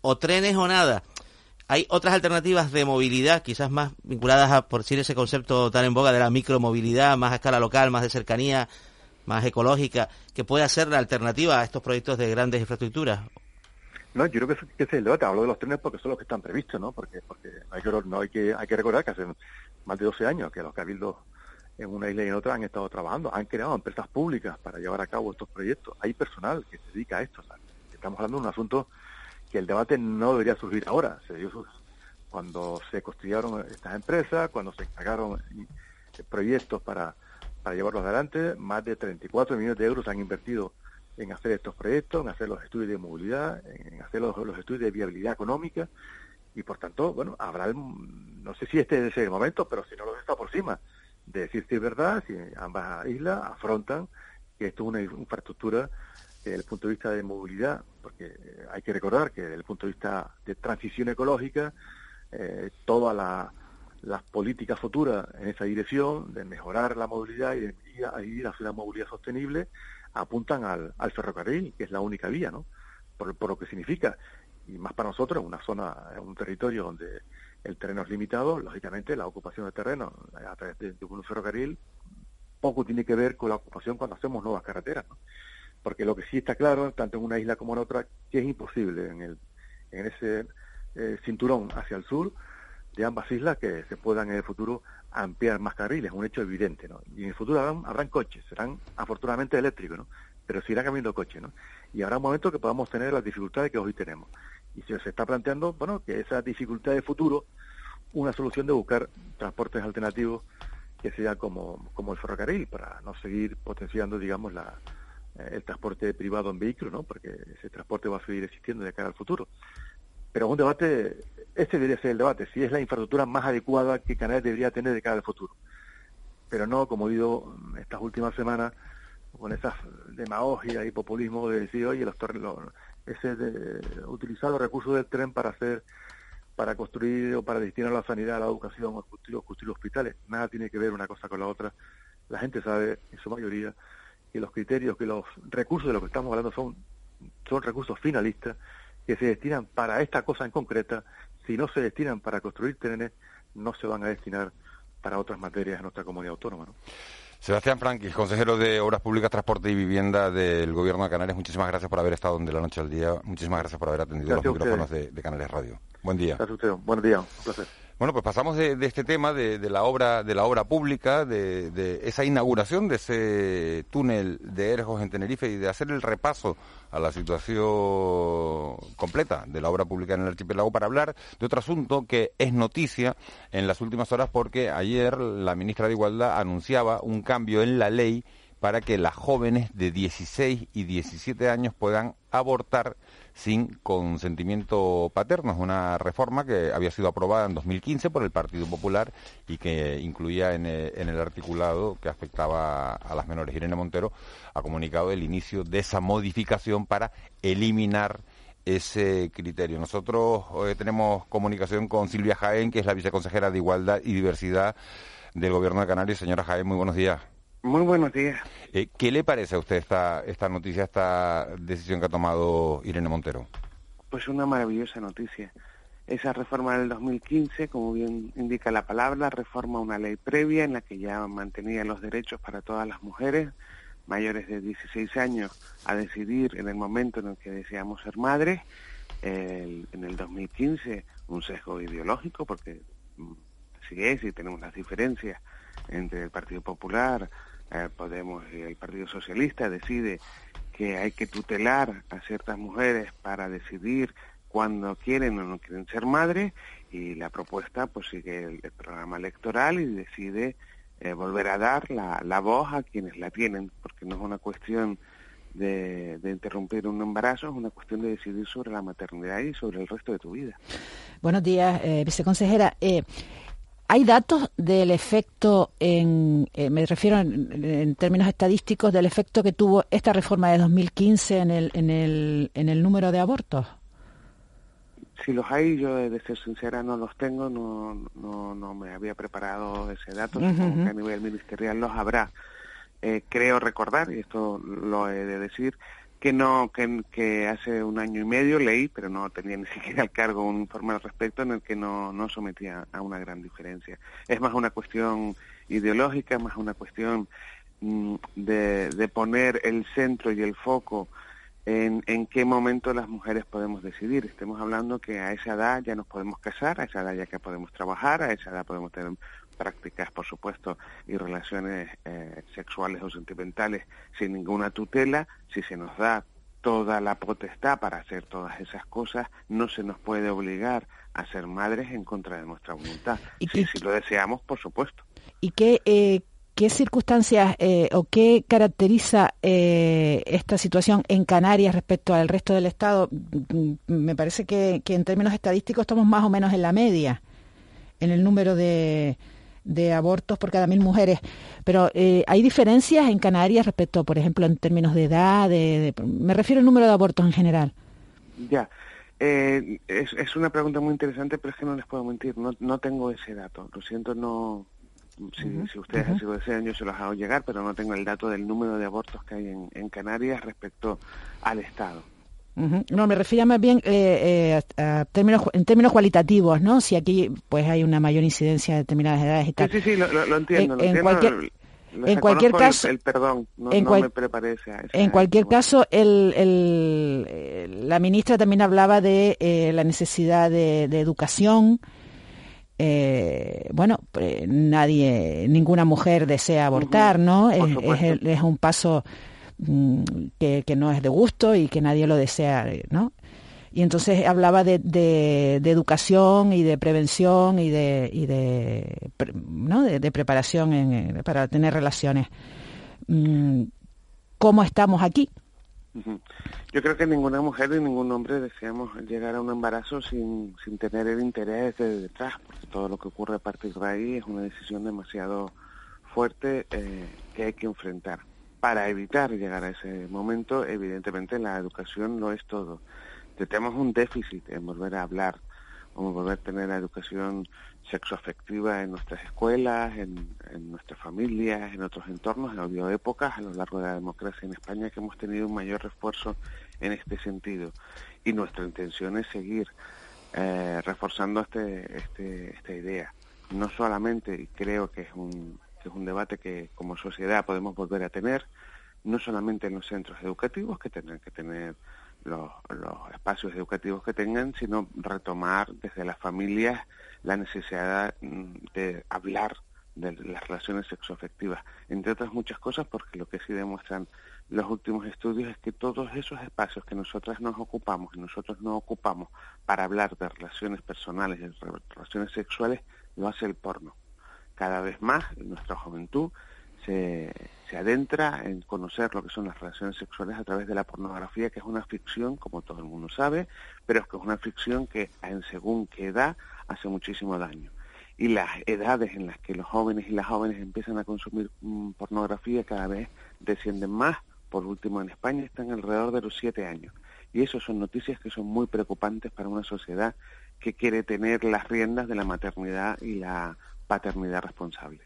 o trenes o nada. Hay otras alternativas de movilidad, quizás más vinculadas a, por decir ese concepto tan en boga de la micromovilidad, más a escala local, más de cercanía, más ecológica, que puede ser la alternativa a estos proyectos de grandes infraestructuras. No, yo creo que, es el debate. Hablo de los trenes porque son los que están previstos, ¿no? Porque, porque hay, que, no hay, que, hay que recordar que hace más de 12 años que los cabildos en una isla y en otra han estado trabajando, han creado empresas públicas para llevar a cabo estos proyectos. Hay personal que se dedica a esto. estamos hablando de un asunto que el debate no debería surgir ahora. Se cuando se construyeron estas empresas, cuando se encargaron eh, proyectos para, llevarlos adelante, más de 34 millones de euros han invertido en hacer estos proyectos, en hacer los estudios de movilidad, en hacer los, estudios de viabilidad económica y por tanto, bueno, habrá, no sé si este es el momento, pero si no lo está por encima, de si es verdad, si ambas islas afrontan que esto es una infraestructura desde el punto de vista de movilidad, porque hay que recordar que desde el punto de vista de transición ecológica, eh, todas las políticas futuras en esa dirección de mejorar la movilidad y de ir hacia una movilidad sostenible apuntan al, al, ferrocarril, que es la única vía, ¿no? Por, por lo que significa. Y más para nosotros, una zona, un territorio donde el terreno es limitado, lógicamente la ocupación de terreno a través de, un ferrocarril poco tiene que ver con la ocupación cuando hacemos nuevas carreteras. Porque lo que sí está claro, tanto en una isla como en otra, que es imposible en, el, en ese eh, cinturón hacia el sur de ambas islas que se puedan en el futuro ampliar más carriles, un hecho evidente, ¿no? Y en el futuro habrán, coches, serán afortunadamente eléctricos, ¿no? Pero se irán cambiando coches, ¿no? Y habrá un momento que podamos tener las dificultades que hoy tenemos. Y se, está planteando, bueno, que esa dificultad de futuro, una solución de buscar transportes alternativos que sean como, como el ferrocarril, para no seguir potenciando, digamos, la, eh, el transporte privado en vehículos, ¿no? Porque ese transporte va a seguir existiendo de cara al futuro. Pero un debate, este debería ser el debate, si es la infraestructura más adecuada que Canarias debería tener de cara al futuro. Pero no, como digo, estas últimas semanas, con esas demagogia y populismo de decir, oye, los, los ese de utilizar los recursos del tren para hacer para construir o para destinar a la sanidad, a la educación, a construir, construir hospitales. Nada tiene que ver una cosa con la otra. La gente sabe, en su mayoría, que los criterios, que los recursos de los que estamos hablando son, son recursos finalistas que se destinan para esta cosa en concreta, si no se destinan para construir trenes, no se van a destinar para otras materias en nuestra comunidad autónoma. ¿no? Sebastián Franquis, consejero de Obras Públicas, Transporte y Vivienda del Gobierno de Canarias, muchísimas gracias por haber estado de la noche al día. Muchísimas gracias por haber atendido los micrófonos de, de, Canarias Radio. Buen día. Gracias a usted. Buen día. Un placer. Bueno, pues pasamos de, este tema de, la obra de la obra pública, de, esa inauguración de ese túnel de Erjos en Tenerife y de hacer el repaso a la situación completa de la obra pública en el archipiélago para hablar de otro asunto que es noticia en las últimas horas porque ayer la ministra de Igualdad anunciaba un cambio en la ley para que las jóvenes de 16 y 17 años puedan abortar sin consentimiento paterno. Es una reforma que había sido aprobada en 2015 por el Partido Popular y que incluía en el, articulado que afectaba a las menores. Irene Montero ha comunicado el inicio de esa modificación para eliminar ese criterio. Nosotros hoy tenemos comunicación con Silvia Jaén, que es la viceconsejera de Igualdad y Diversidad del Gobierno de Canarias. Señora Jaén, muy buenos días. Muy buenos días. Eh, ¿Qué le parece a usted esta, esta noticia, esta decisión que ha tomado Irene Montero? Pues una maravillosa noticia. Esa reforma del 2015, como bien indica la palabra, reforma una ley previa en la que ya mantenía los derechos para todas las mujeres mayores de 16 años a decidir en el momento en el que deseamos ser madres. en el 2015 un sesgo ideológico, porque mm, así es y tenemos las diferencias entre el Partido Popular, eh, Podemos y el Partido Socialista decide que hay que tutelar a ciertas mujeres para decidir cuándo quieren o no quieren ser madres y la propuesta pues sigue el, programa electoral y decide eh, volver a dar la, la, voz a quienes la tienen, porque no es una cuestión de, de, interrumpir un embarazo, es una cuestión de decidir sobre la maternidad y sobre el resto de tu vida. Buenos días, eh, viceconsejera. Eh, ¿Hay datos del efecto, en, eh, me refiero en, términos estadísticos, del efecto que tuvo esta reforma de 2015 en el, en el, en el número de abortos? Si los hay, yo de ser sincera no los tengo, no, no, no me había preparado ese dato, supongo que a nivel ministerial los habrá. Eh, creo recordar, y esto lo he de decir, que no que, que, hace un año y medio leí, pero no tenía ni (laughs) siquiera al cargo un informe al respecto en el que no, no sometía a una gran diferencia. Es más una cuestión ideológica, más una cuestión mm, de, de, poner el centro y el foco en, en qué momento las mujeres podemos decidir. Estemos hablando que a esa edad ya nos podemos casar, a esa edad ya que podemos trabajar, a esa edad podemos tener prácticas, por supuesto, y relaciones eh, sexuales o sentimentales sin ninguna tutela, si se nos da toda la potestad para hacer todas esas cosas, no se nos puede obligar a ser madres en contra de nuestra voluntad. ¿Y si, lo deseamos, por supuesto. ¿Y qué, eh, qué circunstancias eh, o qué caracteriza eh, esta situación en Canarias respecto al resto del Estado? Mm, Me parece que, que en términos estadísticos estamos más o menos en la media en el número de, de abortos por cada mil mujeres. Pero eh, ¿hay diferencias en Canarias respecto, por ejemplo, en términos de edad? De, de- me refiero al número de abortos en general. Ya. Eh, es, es una pregunta muy interesante, pero es que no les puedo mentir, no, no tengo ese dato. Lo siento, no. Si, si ustedes así lo desean, yo se los hago llegar, pero no tengo el dato del número de abortos que hay en, en Canarias respecto al Estado. No, me refiero más bien eh, eh, a, a términos, en términos cualitativos, ¿no? Si aquí pues hay una mayor incidencia de determinadas edades y Sí, tal. sí, sí, lo, lo- lo entiendo. En- lo en entiendo, cualquier- en cualquier el- caso- El, perdón, no, en no cual- me esa- esa En cualquier caso, el, el- eh, la ministra también hablaba de eh, la necesidad de, de educación. Eh, bueno, eh, nadie, ninguna mujer desea abortar, ¿no? Es, es es un paso que, que no es de gusto y que nadie lo desea, ¿no? Y entonces hablaba de, de, educación y de prevención y de, de, ¿no? de, preparación en, eh, para tener relaciones. Mm, ¿Cómo estamos aquí? Yo creo que ninguna mujer y ningún hombre deseamos llegar a un embarazo sin, sin tener el interés de detrás, porque todo lo que ocurre a partir de ahí es una decisión demasiado fuerte eh, que hay que enfrentar. Para evitar llegar a ese momento, evidentemente la educación lo es todo. Tenemos un déficit en volver a hablar, o volver a tener la educación sexoafectiva en nuestras escuelas, en, en nuestras familias, en otros entornos. Ha habido épocas a lo largo de la democracia en España que hemos tenido un mayor refuerzo en este sentido. Y nuestra intención es seguir eh, reforzando este, este, esta idea. No solamente, y creo que es, un, que es un debate que como sociedad podemos volver a tener, no solamente en los centros educativos, que tendrán que tener los, espacios educativos que tengan, sino retomar desde las familias la necesidad mm, de hablar de las relaciones sexoafectivas, entre otras muchas cosas, porque lo que sí demuestran los últimos estudios es que todos esos espacios que nosotras nos ocupamos y nosotros no ocupamos para hablar de relaciones personales y relaciones sexuales, lo hace el porno. Cada vez más nuestra juventud se, se adentra en conocer lo que son las relaciones sexuales a través de la pornografía, que es una ficción, como todo el mundo sabe, pero es que es una ficción que en según qué edad hace muchísimo daño. Y las edades en las que los jóvenes y las jóvenes empiezan a consumir mm, pornografía cada vez descienden más. Por último, en España están alrededor de los siete años. Y eso son noticias que son muy preocupantes para una sociedad que quiere tener las riendas de la maternidad y la paternidad responsable.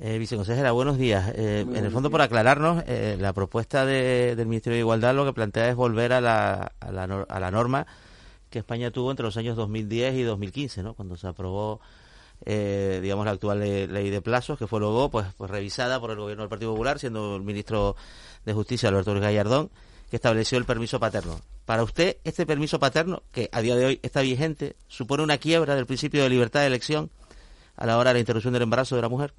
Eh, viceconsejera, buenos días. Eh, en el fondo, por aclararnos, eh, la propuesta de- del Ministerio de Igualdad lo que plantea es volver a la, a la, a la norma que España tuvo entre los años 2010 y 2015, ¿no? Cuando se aprobó, eh, digamos, la actual ley, ley de plazos, que fue luego pues, pues revisada por el gobierno del Partido Popular, siendo el ministro de Justicia, Alberto Ruiz Gallardón, que estableció el permiso paterno. Para usted, este permiso paterno, que a día de hoy está vigente, supone una quiebra del principio de libertad de elección a la hora de la interrupción del embarazo de la mujer.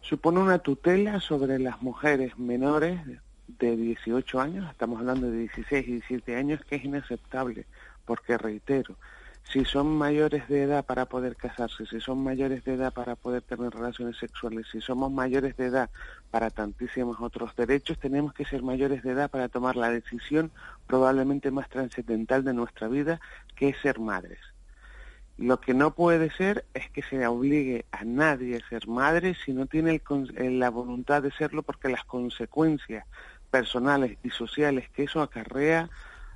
supone una tutela sobre las mujeres menores de 18 años, estamos hablando de 16 y 17 años, que es inaceptable, porque reitero, si son mayores de edad para poder casarse, si son mayores de edad para poder tener relaciones sexuales, si somos mayores de edad para tantísimos otros derechos, tenemos que ser mayores de edad para tomar la decisión probablemente más trascendental de nuestra vida, que es ser madres. Lo que no puede ser es que se obligue a nadie a ser madre si no tiene el eh, la voluntad de serlo porque las consecuencias personales y sociales que eso acarrea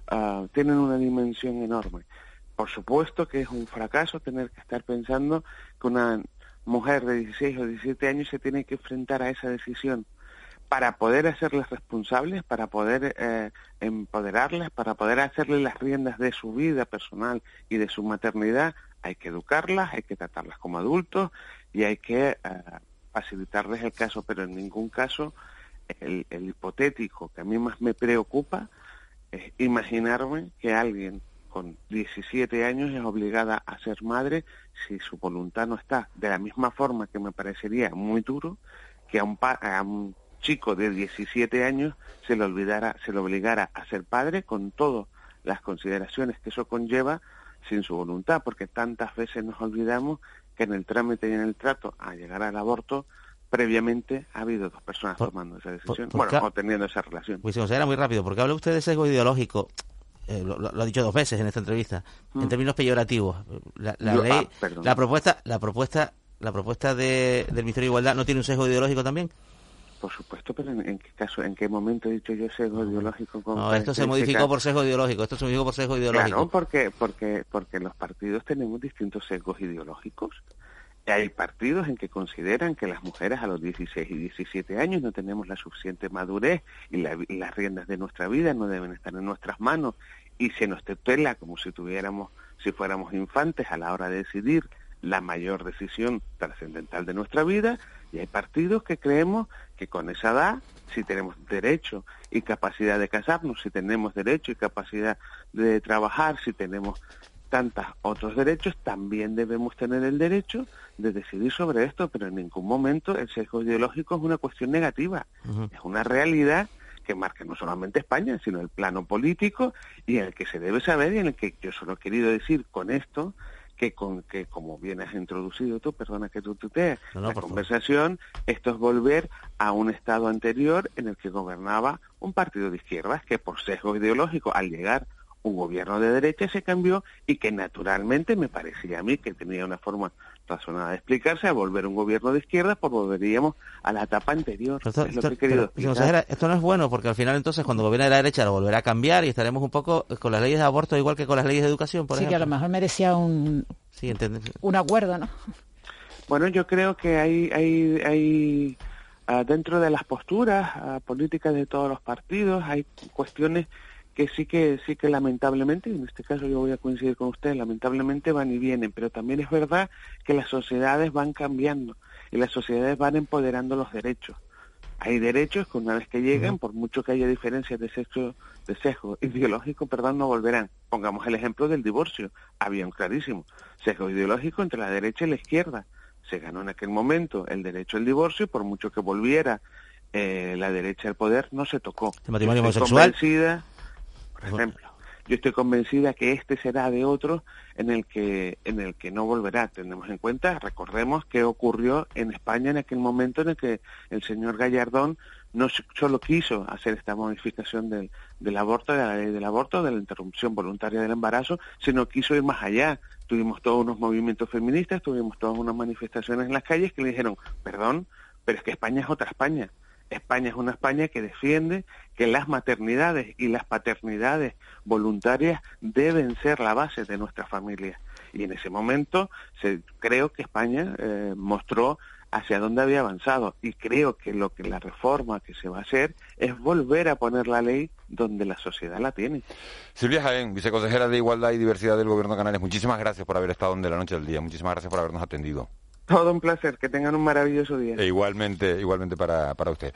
ah, tienen una dimensión enorme. Por supuesto que es un fracaso tener que estar pensando que una mujer de 16 o 17 años se tiene que enfrentar a esa decisión para poder hacerlas responsables, para poder eh, empoderarlas, para poder hacerle las riendas de su vida personal y de su maternidad, hay que educarlas, hay que tratarlas como adultos y hay que eh, facilitarles el caso, pero en ningún caso el, el hipotético que a mí más me preocupa es imaginarme que alguien con 17 años es obligada a ser madre si su voluntad no está. De la misma forma que me parecería muy duro que a un, pa- a un chico de 17 años se le, olvidara, se le obligara a ser padre con todas las consideraciones que eso conlleva sin su voluntad, porque tantas veces nos olvidamos que en el trámite y en el trato a llegar al aborto previamente ha habido dos personas tomando esa decisión, por bueno, o teniendo esa relación. Pues se considera muy rápido, porque habla usted de sesgo ideológico, eh, lo, ha dicho dos veces en esta entrevista, en términos peyorativos. La, la Yo- ley, ah, perdón. la propuesta, la propuesta, la propuesta de, del Ministerio de Igualdad no tiene un sesgo ideológico también. Por supuesto, pero ¿en, en qué caso, en qué momento he dicho yo sesgo ideológico? con No, esto se característica? modificó por sesgo ideológico. Esto se modificó por sesgo ideológico. Claro, porque, porque, porque los partidos tenemos distintos sesgos ideológicos. Hay partidos en que consideran que las mujeres a los 16 y 17 años no tenemos la suficiente madurez y, la- y las riendas de nuestra vida no deben estar en nuestras manos y se nos tutela como si tuviéramos, si fuéramos infantes a la hora de decidir la mayor decisión trascendental de nuestra vida y hay partidos que creemos que con esa edad, si tenemos derecho y capacidad de casarnos, si tenemos derecho y capacidad de trabajar, si tenemos tantos otros derechos, también debemos tener el derecho de decidir sobre esto, pero en ningún momento el sesgo ideológico es una cuestión negativa, es una realidad que marca no solamente España, sino el plano político y en el que se debe saber y en el que yo solo he querido decir con esto que con que como bien has introducido tú, perdona que tú tutees, No, no, la favor. conversación, esto es volver a un estado anterior en el que gobernaba un partido de izquierdas que por sesgo ideológico al llegar un gobierno de derecha se cambió y que naturalmente me parecía a mí que tenía una forma razonada de explicarse a volver un gobierno de izquierdas pues volveríamos a la etapa anterior esto, es lo esto- que he querido pero, explicar. consejera, esto no es bueno porque al final entonces cuando gobierne la derecha lo volverá a cambiar y estaremos un poco con las leyes de aborto igual que con las leyes de educación, por sí, que a ejemplo. lo mejor merecía un, Sí, un acuerdo, ¿no? Bueno, yo creo que hay, hay, hay ah, dentro de las posturas ah, políticas de todos los partidos hay cuestiones que sí que sí que lamentablemente, y en este caso yo voy a coincidir con usted, lamentablemente van y vienen, pero también es verdad que las sociedades van cambiando y las sociedades van empoderando los derechos. Hay derechos que una vez que lleguen, por mucho que haya diferencias de sexo, de sesgo (laughs) ideológico, perdón, no volverán. Pongamos el ejemplo del divorcio. Había un clarísimo sesgo ideológico entre la derecha y la izquierda. Se ganó en aquel momento el derecho al divorcio y por mucho que volviera eh, la derecha al poder, no se tocó. ¿El matrimonio estoy homosexual? convencida, por ejemplo, yo estoy convencida que este será de otro en el que en el que no volverá. Tenemos en cuenta, recordemos qué ocurrió en España en aquel momento en el que el señor Gallardón no solo quiso hacer esta modificación del, del aborto, de la ley del aborto, de la interrupción voluntaria del embarazo, sino quiso ir más allá. Tuvimos todos unos movimientos feministas, tuvimos todas unas manifestaciones en las calles que le dijeron, perdón, pero es que España es otra España. España es una España que defiende que las maternidades y las paternidades voluntarias deben ser la base de nuestra familia. Y en ese momento se, creo que España eh, mostró hacia dónde había avanzado y creo que lo que la reforma que se va a hacer es volver a poner la ley donde la sociedad la tiene. Silvia Jaén, viceconsejera de Igualdad y Diversidad del Gobierno de Canarias, muchísimas gracias por haber estado en de la noche al día, muchísimas gracias por habernos atendido. Todo un placer, que tengan un maravilloso día. E igualmente, igualmente para, para usted.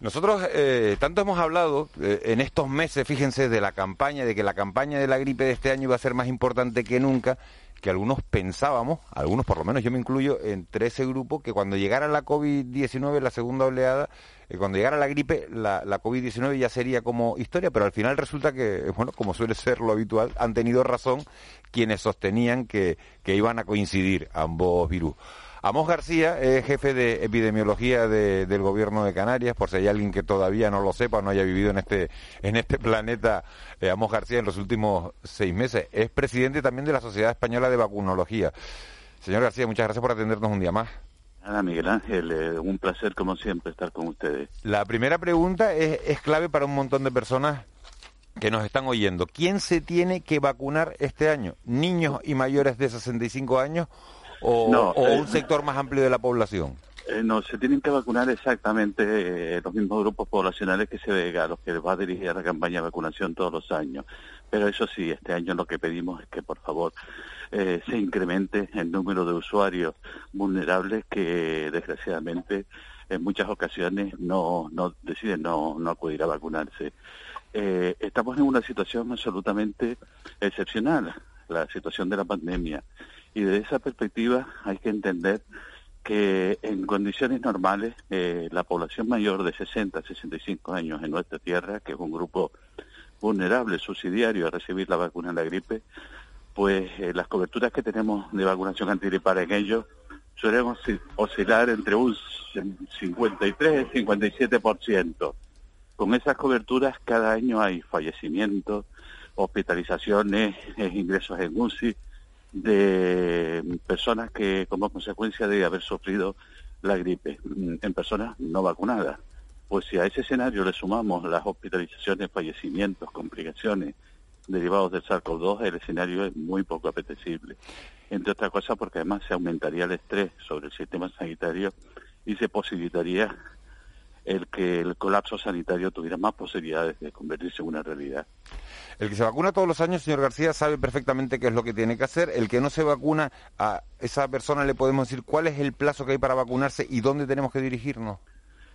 Nosotros eh, tanto hemos hablado eh, en estos meses, fíjense, de la campaña, de que la campaña de la gripe de este año iba a ser más importante que nunca, que algunos pensábamos, algunos por lo menos yo me incluyo entre ese grupo, que cuando llegara la COVID-19, la segunda oleada, eh, cuando llegara la gripe, la, la COVID-19 ya sería como historia, pero al final resulta que, bueno, como suele ser lo habitual, han tenido razón quienes sostenían que iban a coincidir ambos virus. Amos García es jefe de epidemiología de- del gobierno de Canarias, por si hay alguien que todavía no lo sepa, no haya vivido en este, en este planeta, eh, Amos García en los últimos seis meses. Es presidente también de la Sociedad Española de Vacunología. Señor García, muchas gracias por atendernos un día más. Nada, Miguel Ángel, eh, un placer como siempre estar con ustedes. La primera pregunta es, es clave para un montón de personas que nos están oyendo. ¿Quién se tiene que vacunar este año? ¿Niños y mayores de 65 años o, No, o eh, un sector más amplio de la población? Eh, no, se tienen que vacunar exactamente eh, los mismos grupos poblacionales que se a los que va a dirigir la campaña de vacunación todos los años. Pero eso sí, este año lo que pedimos es que por favor eh, se incremente el número de usuarios vulnerables que desgraciadamente en muchas ocasiones no, no deciden no, no acudir a vacunarse. Eh, estamos en una situación absolutamente excepcional, la situación de la pandemia. Y desde esa perspectiva hay que entender que en condiciones normales eh, la población mayor de 60 a 65 años en nuestra tierra, que es un grupo vulnerable, subsidiario a recibir la vacuna de la gripe, pues eh, las coberturas que tenemos de vacunación antigripal en ellos suelen oscilar entre un 53 y 57%. Con esas coberturas cada año hay fallecimientos, hospitalizaciones, eh, ingresos en UCI, de personas que como consecuencia de haber sufrido la gripe mm, en personas no vacunadas. Pues si a ese escenario le sumamos las hospitalizaciones, fallecimientos, complicaciones derivados del SARS-CoV-2, el escenario es muy poco apetecible. Entre otras cosas porque además se aumentaría el estrés sobre el sistema sanitario y se posibilitaría el que el colapso sanitario tuviera más posibilidades de convertirse en una realidad. El que se vacuna todos los años, señor García, sabe perfectamente qué es lo que tiene que hacer. El que no se vacuna, a esa persona le podemos decir cuál es el plazo que hay para vacunarse y dónde tenemos que dirigirnos.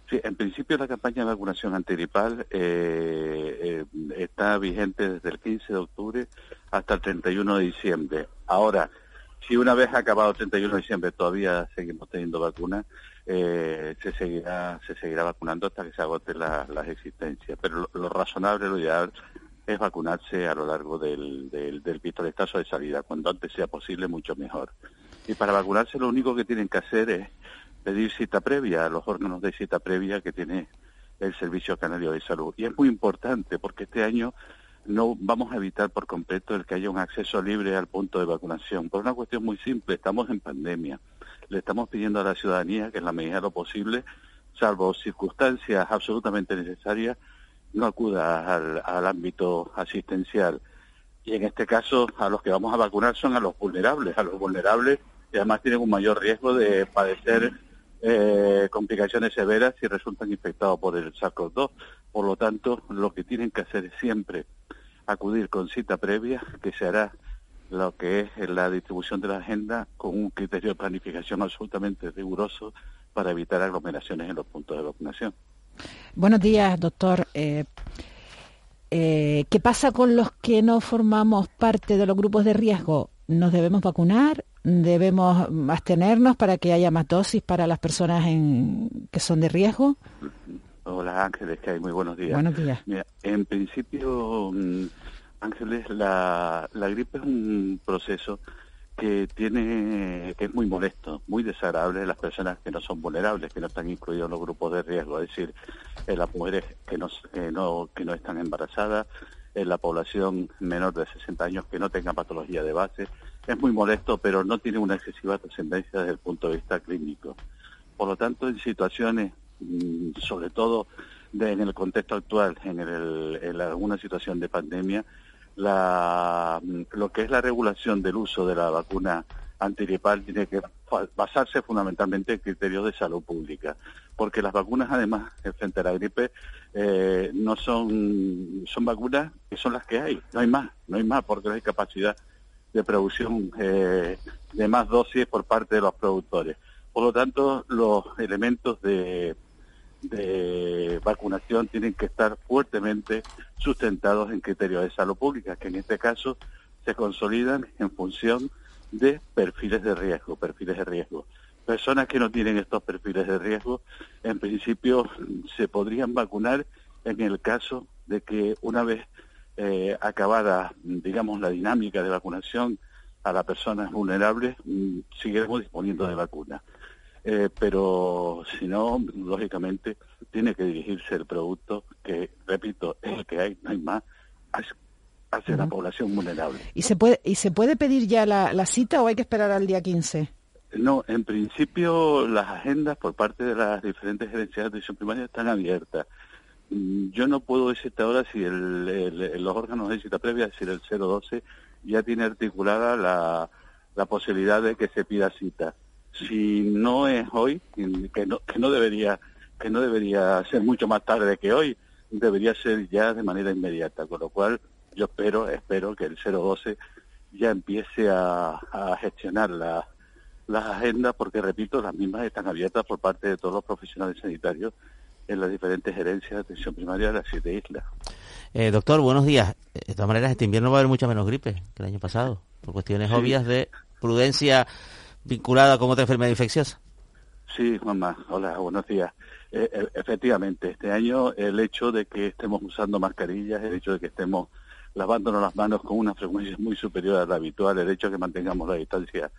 Sí, en principio la campaña de vacunación antiripal eh, eh, está vigente desde el 15 de octubre hasta el 31 de diciembre. Ahora, si una vez acabado el 31 de diciembre todavía seguimos teniendo vacunas, eh, se seguirá se seguirá vacunando hasta que se agoten las existencias. Pero lo, razonable, lo ideal, es vacunarse a lo largo del, del, del pistoletazo de salida. Cuando antes sea posible, mucho mejor. Y para vacunarse lo único que tienen que hacer es pedir cita previa a los órganos de cita previa que tiene el Servicio Canario de Salud. Y es muy importante porque este año no vamos a evitar por completo el que haya un acceso libre al punto de vacunación, por una cuestión muy simple, estamos en pandemia. Le estamos pidiendo a la ciudadanía que en la medida de lo posible, salvo circunstancias absolutamente necesarias, no acuda al, ámbito asistencial. Y en este caso, a los que vamos a vacunar son a los vulnerables, a los vulnerables y además tienen un mayor riesgo de padecer eh, complicaciones severas si resultan infectados por el SARS-CoV-2. Por lo tanto, lo que tienen que hacer es siempre acudir con cita previa, que se hará lo que es la distribución de la agenda con un criterio de planificación absolutamente riguroso para evitar aglomeraciones en los puntos de vacunación. Buenos días, doctor. Eh, eh, ¿Qué pasa con los que no formamos parte de los grupos de riesgo? ¿Nos debemos vacunar? ¿Debemos abstenernos para que haya más dosis para las personas en, que son de riesgo? Hola Ángeles, que hay muy buenos días. Buenos días. en principio, mm, Ángeles, la, la gripe es un proceso que tiene que es muy molesto, muy desagradable las personas que no son vulnerables, que no están incluidos en los grupos de riesgo, es decir, en las mujeres que no que no que no están embarazadas, en la población menor de 60 años que no tenga patología de base. Es muy molesto, pero no tiene una excesiva trascendencia desde el punto de vista clínico. Por lo tanto, en situaciones Mm, sobre todo en el contexto actual, en, el, en alguna situación de pandemia, la, mm, lo que es la regulación del uso de la vacuna antigripal tiene que basarse fundamentalmente en criterios de salud pública, porque las vacunas además frente a la gripe eh, no son son vacunas que son las que hay, no hay más, no hay más porque no hay capacidad de producción eh, de más dosis por parte de los productores. Por lo tanto, los elementos de de vacunación tienen que estar fuertemente sustentados en criterios de salud pública, que en este caso se consolidan en función de perfiles de riesgo, perfiles de riesgo. Personas que no tienen estos perfiles de riesgo, en principio se podrían vacunar en el caso de que una vez eh, acabada, digamos, la dinámica de vacunación a las personas vulnerables, mm, siguiéramos disponiendo de vacunas. Eh, pero si no, lógicamente, tiene que dirigirse el producto que, repito, es el que hay, no hay más, hacia la población vulnerable. ¿Y se puede, y se puede pedir ya la, cita o hay que esperar al día 15? No, en principio las agendas por parte de las diferentes gerencias de atención primaria están abiertas. Mm, yo no puedo decirte ahora si el, los órganos de cita previa, es decir, el 012, ya tiene articulada la, la posibilidad de que se pida cita si no es hoy, que no, que no debería que no debería ser mucho más tarde que hoy, debería ser ya de manera inmediata, con lo cual yo espero, espero que el 012 ya empiece a, gestionar la, las agendas, porque repito, las mismas están abiertas por parte de todos los profesionales sanitarios en las diferentes gerencias de atención primaria de las siete islas. Eh, doctor, buenos días. De todas maneras, este invierno va a haber mucha menos gripe que el año pasado, por cuestiones obvias de prudencia vinculada con otra enfermedad infecciosa. Sí, mamá. Hola, buenos días. Eh, e, efectivamente, este año el hecho de que estemos usando mascarillas, el hecho de que estemos lavándonos las manos con una frecuencia muy superior a la habitual, el hecho de que mantengamos la distancia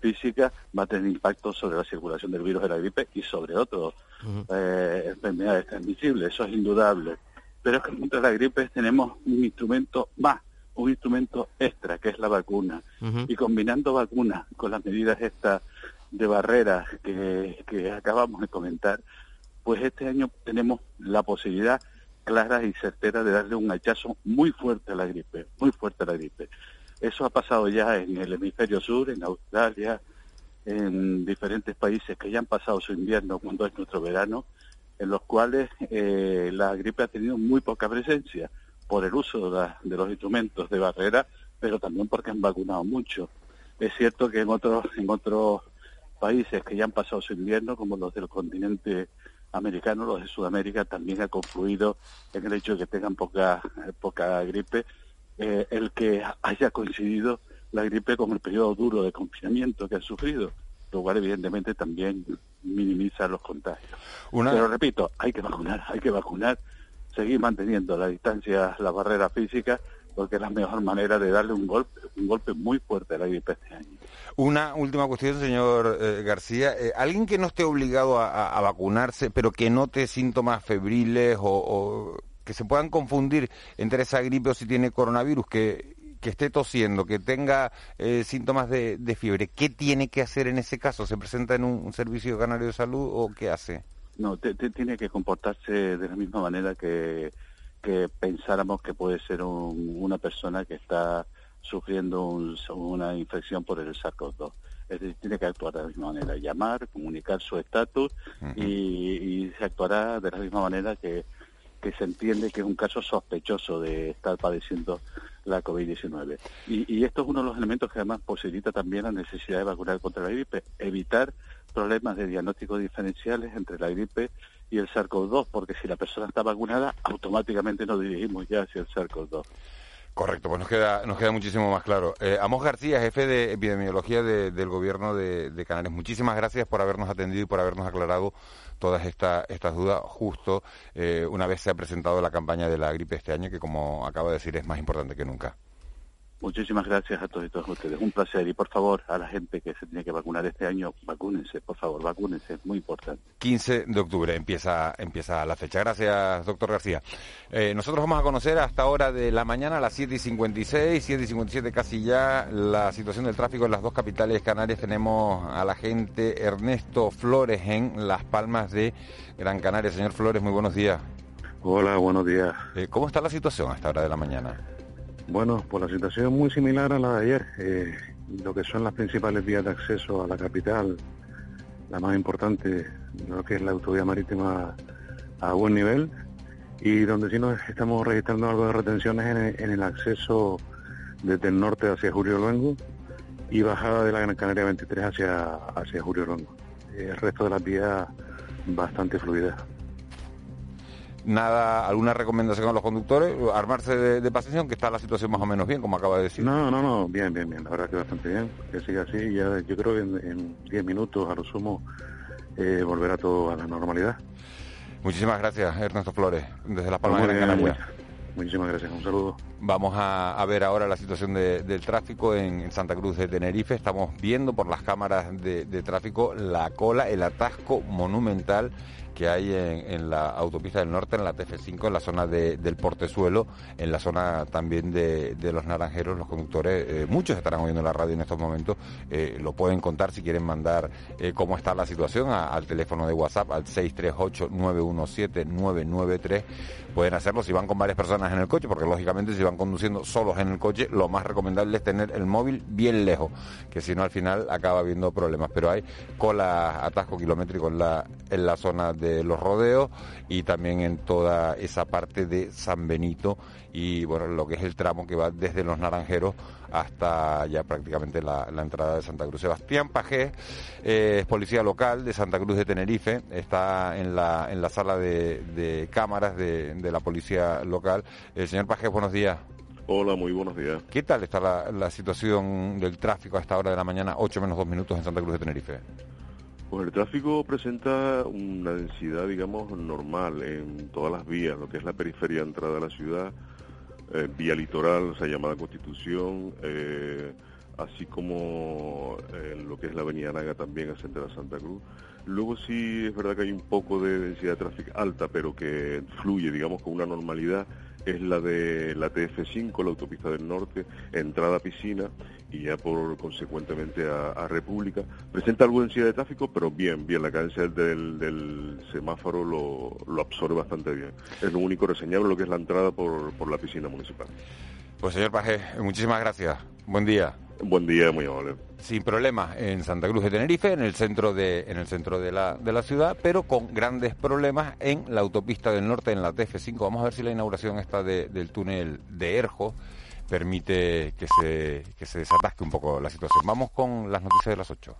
física va a tener impacto sobre la circulación del virus de la gripe y sobre otras eh, enfermedades transmisibles, eso es indudable. Pero es que contra la gripe tenemos un instrumento más, un instrumento extra, que es la vacuna. Y combinando vacunas con las medidas estas de barreras que, que acabamos de comentar, pues este año tenemos la posibilidad clara y certera de darle un hachazo muy fuerte a la gripe, muy fuerte a la gripe. Eso ha pasado ya en el hemisferio sur, en Australia, en diferentes países que ya han pasado su invierno cuando es nuestro verano, en los cuales eh, la gripe ha tenido muy poca presencia por el uso de, los instrumentos de barrera, pero también porque han vacunado mucho. Es cierto que en otros en otros países que ya han pasado su invierno, como los del continente americano, los de Sudamérica, también ha confluido en el hecho de que tengan poca, poca gripe, eh, el que haya coincidido la gripe con el periodo duro de confinamiento que han sufrido, lo cual evidentemente también minimiza los contagios. Pero repito, hay que vacunar, hay que vacunar, seguir manteniendo la distancia, la barrera física, porque es la mejor manera de darle un golpe, un golpe muy fuerte a la gripe este año. Una última cuestión, señor eh, García. Eh, alguien que no esté obligado a, vacunarse, pero que note síntomas febriles o, que se puedan confundir entre esa gripe o si tiene coronavirus, que, esté tosiendo, que tenga eh, síntomas de, fiebre, ¿qué tiene que hacer en ese caso? ¿Se presenta en un, servicio canario de salud o qué hace? No, tiene que comportarse de la misma manera que que pensáramos que puede ser una persona que está sufriendo una infección por el SARS-CoV-2. Es decir, tiene que actuar de la misma manera, llamar, comunicar su estatus y, se actuará de la misma manera que, se entiende que es un caso sospechoso de estar padeciendo la COVID-19. Y, y, esto es uno de los elementos que además posibilita también la necesidad de vacunar contra la gripe, evitar problemas de diagnóstico diferenciales entre la gripe y el SARS-CoV-2, porque si la persona está vacunada, automáticamente nos dirigimos ya hacia el SARS-CoV-2. Correcto, pues nos queda, nos queda muchísimo más claro. Eh, Amos García, jefe de epidemiología del gobierno de, Canarias, muchísimas gracias por habernos atendido y por habernos aclarado todas estas dudas justo eh, una vez se ha presentado la campaña de la gripe este año, que como acaba de decir es más importante que nunca. Muchísimas gracias a todos y todas ustedes. Un placer. Y por favor, a la gente que se tiene que vacunar este año, vacúnense, por favor, vacúnense, es muy importante. 15 de octubre empieza, empieza la fecha. Gracias, doctor García. Eh, nosotros vamos a conocer hasta hora de la mañana, a las 7 y 56, 7 y 57 casi ya, la situación del tráfico en las dos capitales canarias. Tenemos a la gente Ernesto Flores en Las Palmas de Gran Canaria. Señor Flores, muy buenos días. Hola, buenos días. Eh, ¿Cómo está la situación a esta hora de la mañana? Bueno, pues la situación es muy similar a la de ayer. Eh, lo que son las principales vías de acceso a la capital, la más importante, lo que es la autovía marítima a buen nivel, y donde sí nos estamos registrando algo de retenciones en el, acceso desde el norte hacia Julio Luengo y bajada de la Gran Canaria 23 hacia, hacia Julio Luengo. El resto de las vías bastante fluidas nada, alguna recomendación a los conductores, armarse de, paciencia, aunque está la situación más o menos bien, como acaba de decir. No, no, no, bien, bien, bien, la verdad que bastante bien, que siga así, ya, yo creo que en 10 minutos a lo sumo eh, volverá todo a la normalidad. Muchísimas gracias, Ernesto Flores, desde Las Palmas de Canarias. Muchísimas gracias, un saludo. Vamos a, ver ahora la situación del tráfico en, Santa Cruz de Tenerife. Estamos viendo por las cámaras de, de tráfico la cola, el atasco monumental que hay en, la autopista del norte, en la TF5, en la zona del Portezuelo, en la zona también de, los Naranjeros, los conductores, eh, muchos estarán oyendo la radio en estos momentos, eh, lo pueden contar si quieren mandar eh, cómo está la situación al teléfono de WhatsApp al 638-917-993 pueden hacerlo si van con varias personas en el coche, porque lógicamente si van conduciendo solos en el coche, lo más recomendable es tener el móvil bien lejos, que si no al final acaba habiendo problemas. Pero hay cola atasco kilométrico en la, en la zona de los rodeos y también en toda esa parte de San Benito y bueno, lo que es el tramo que va desde los Naranjeros hasta ya prácticamente la, entrada de Santa Cruz. Sebastián Pajé eh, es policía local de Santa Cruz de Tenerife, está en la, en la sala de, cámaras de, la policía local. El señor Pajé, buenos días. Hola, muy buenos días. ¿Qué tal está la, la, situación del tráfico a esta hora de la mañana, 8 menos 2 minutos en Santa Cruz de Tenerife? Pues el tráfico presenta una densidad, digamos, normal en todas las vías, lo que es la periferia de entrada a la ciudad, eh, vía litoral, o sea, llamada Constitución, eh, así como eh, lo que es la Avenida Naga también a Central Santa Cruz. Luego sí es verdad que hay un poco de densidad de tráfico alta, pero que fluye, digamos, con una normalidad es la de la TF5, la autopista del norte, entrada a piscina y ya por consecuentemente a, República. Presenta algo de densidad de tráfico, pero bien, bien, la cadencia del, semáforo lo, absorbe bastante bien. Es lo único reseñable lo que es la entrada por, por la piscina municipal. Pues señor Paje, muchísimas gracias. Buen día. Buen día, muy amable. Sin problemas en Santa Cruz de Tenerife, en el centro de, en el centro de la, de la ciudad, pero con grandes problemas en la autopista del norte, en la TF5. Vamos a ver si la inauguración esta del túnel de Erjo permite que se, que se desatasque un poco la situación. Vamos con las noticias de las 8.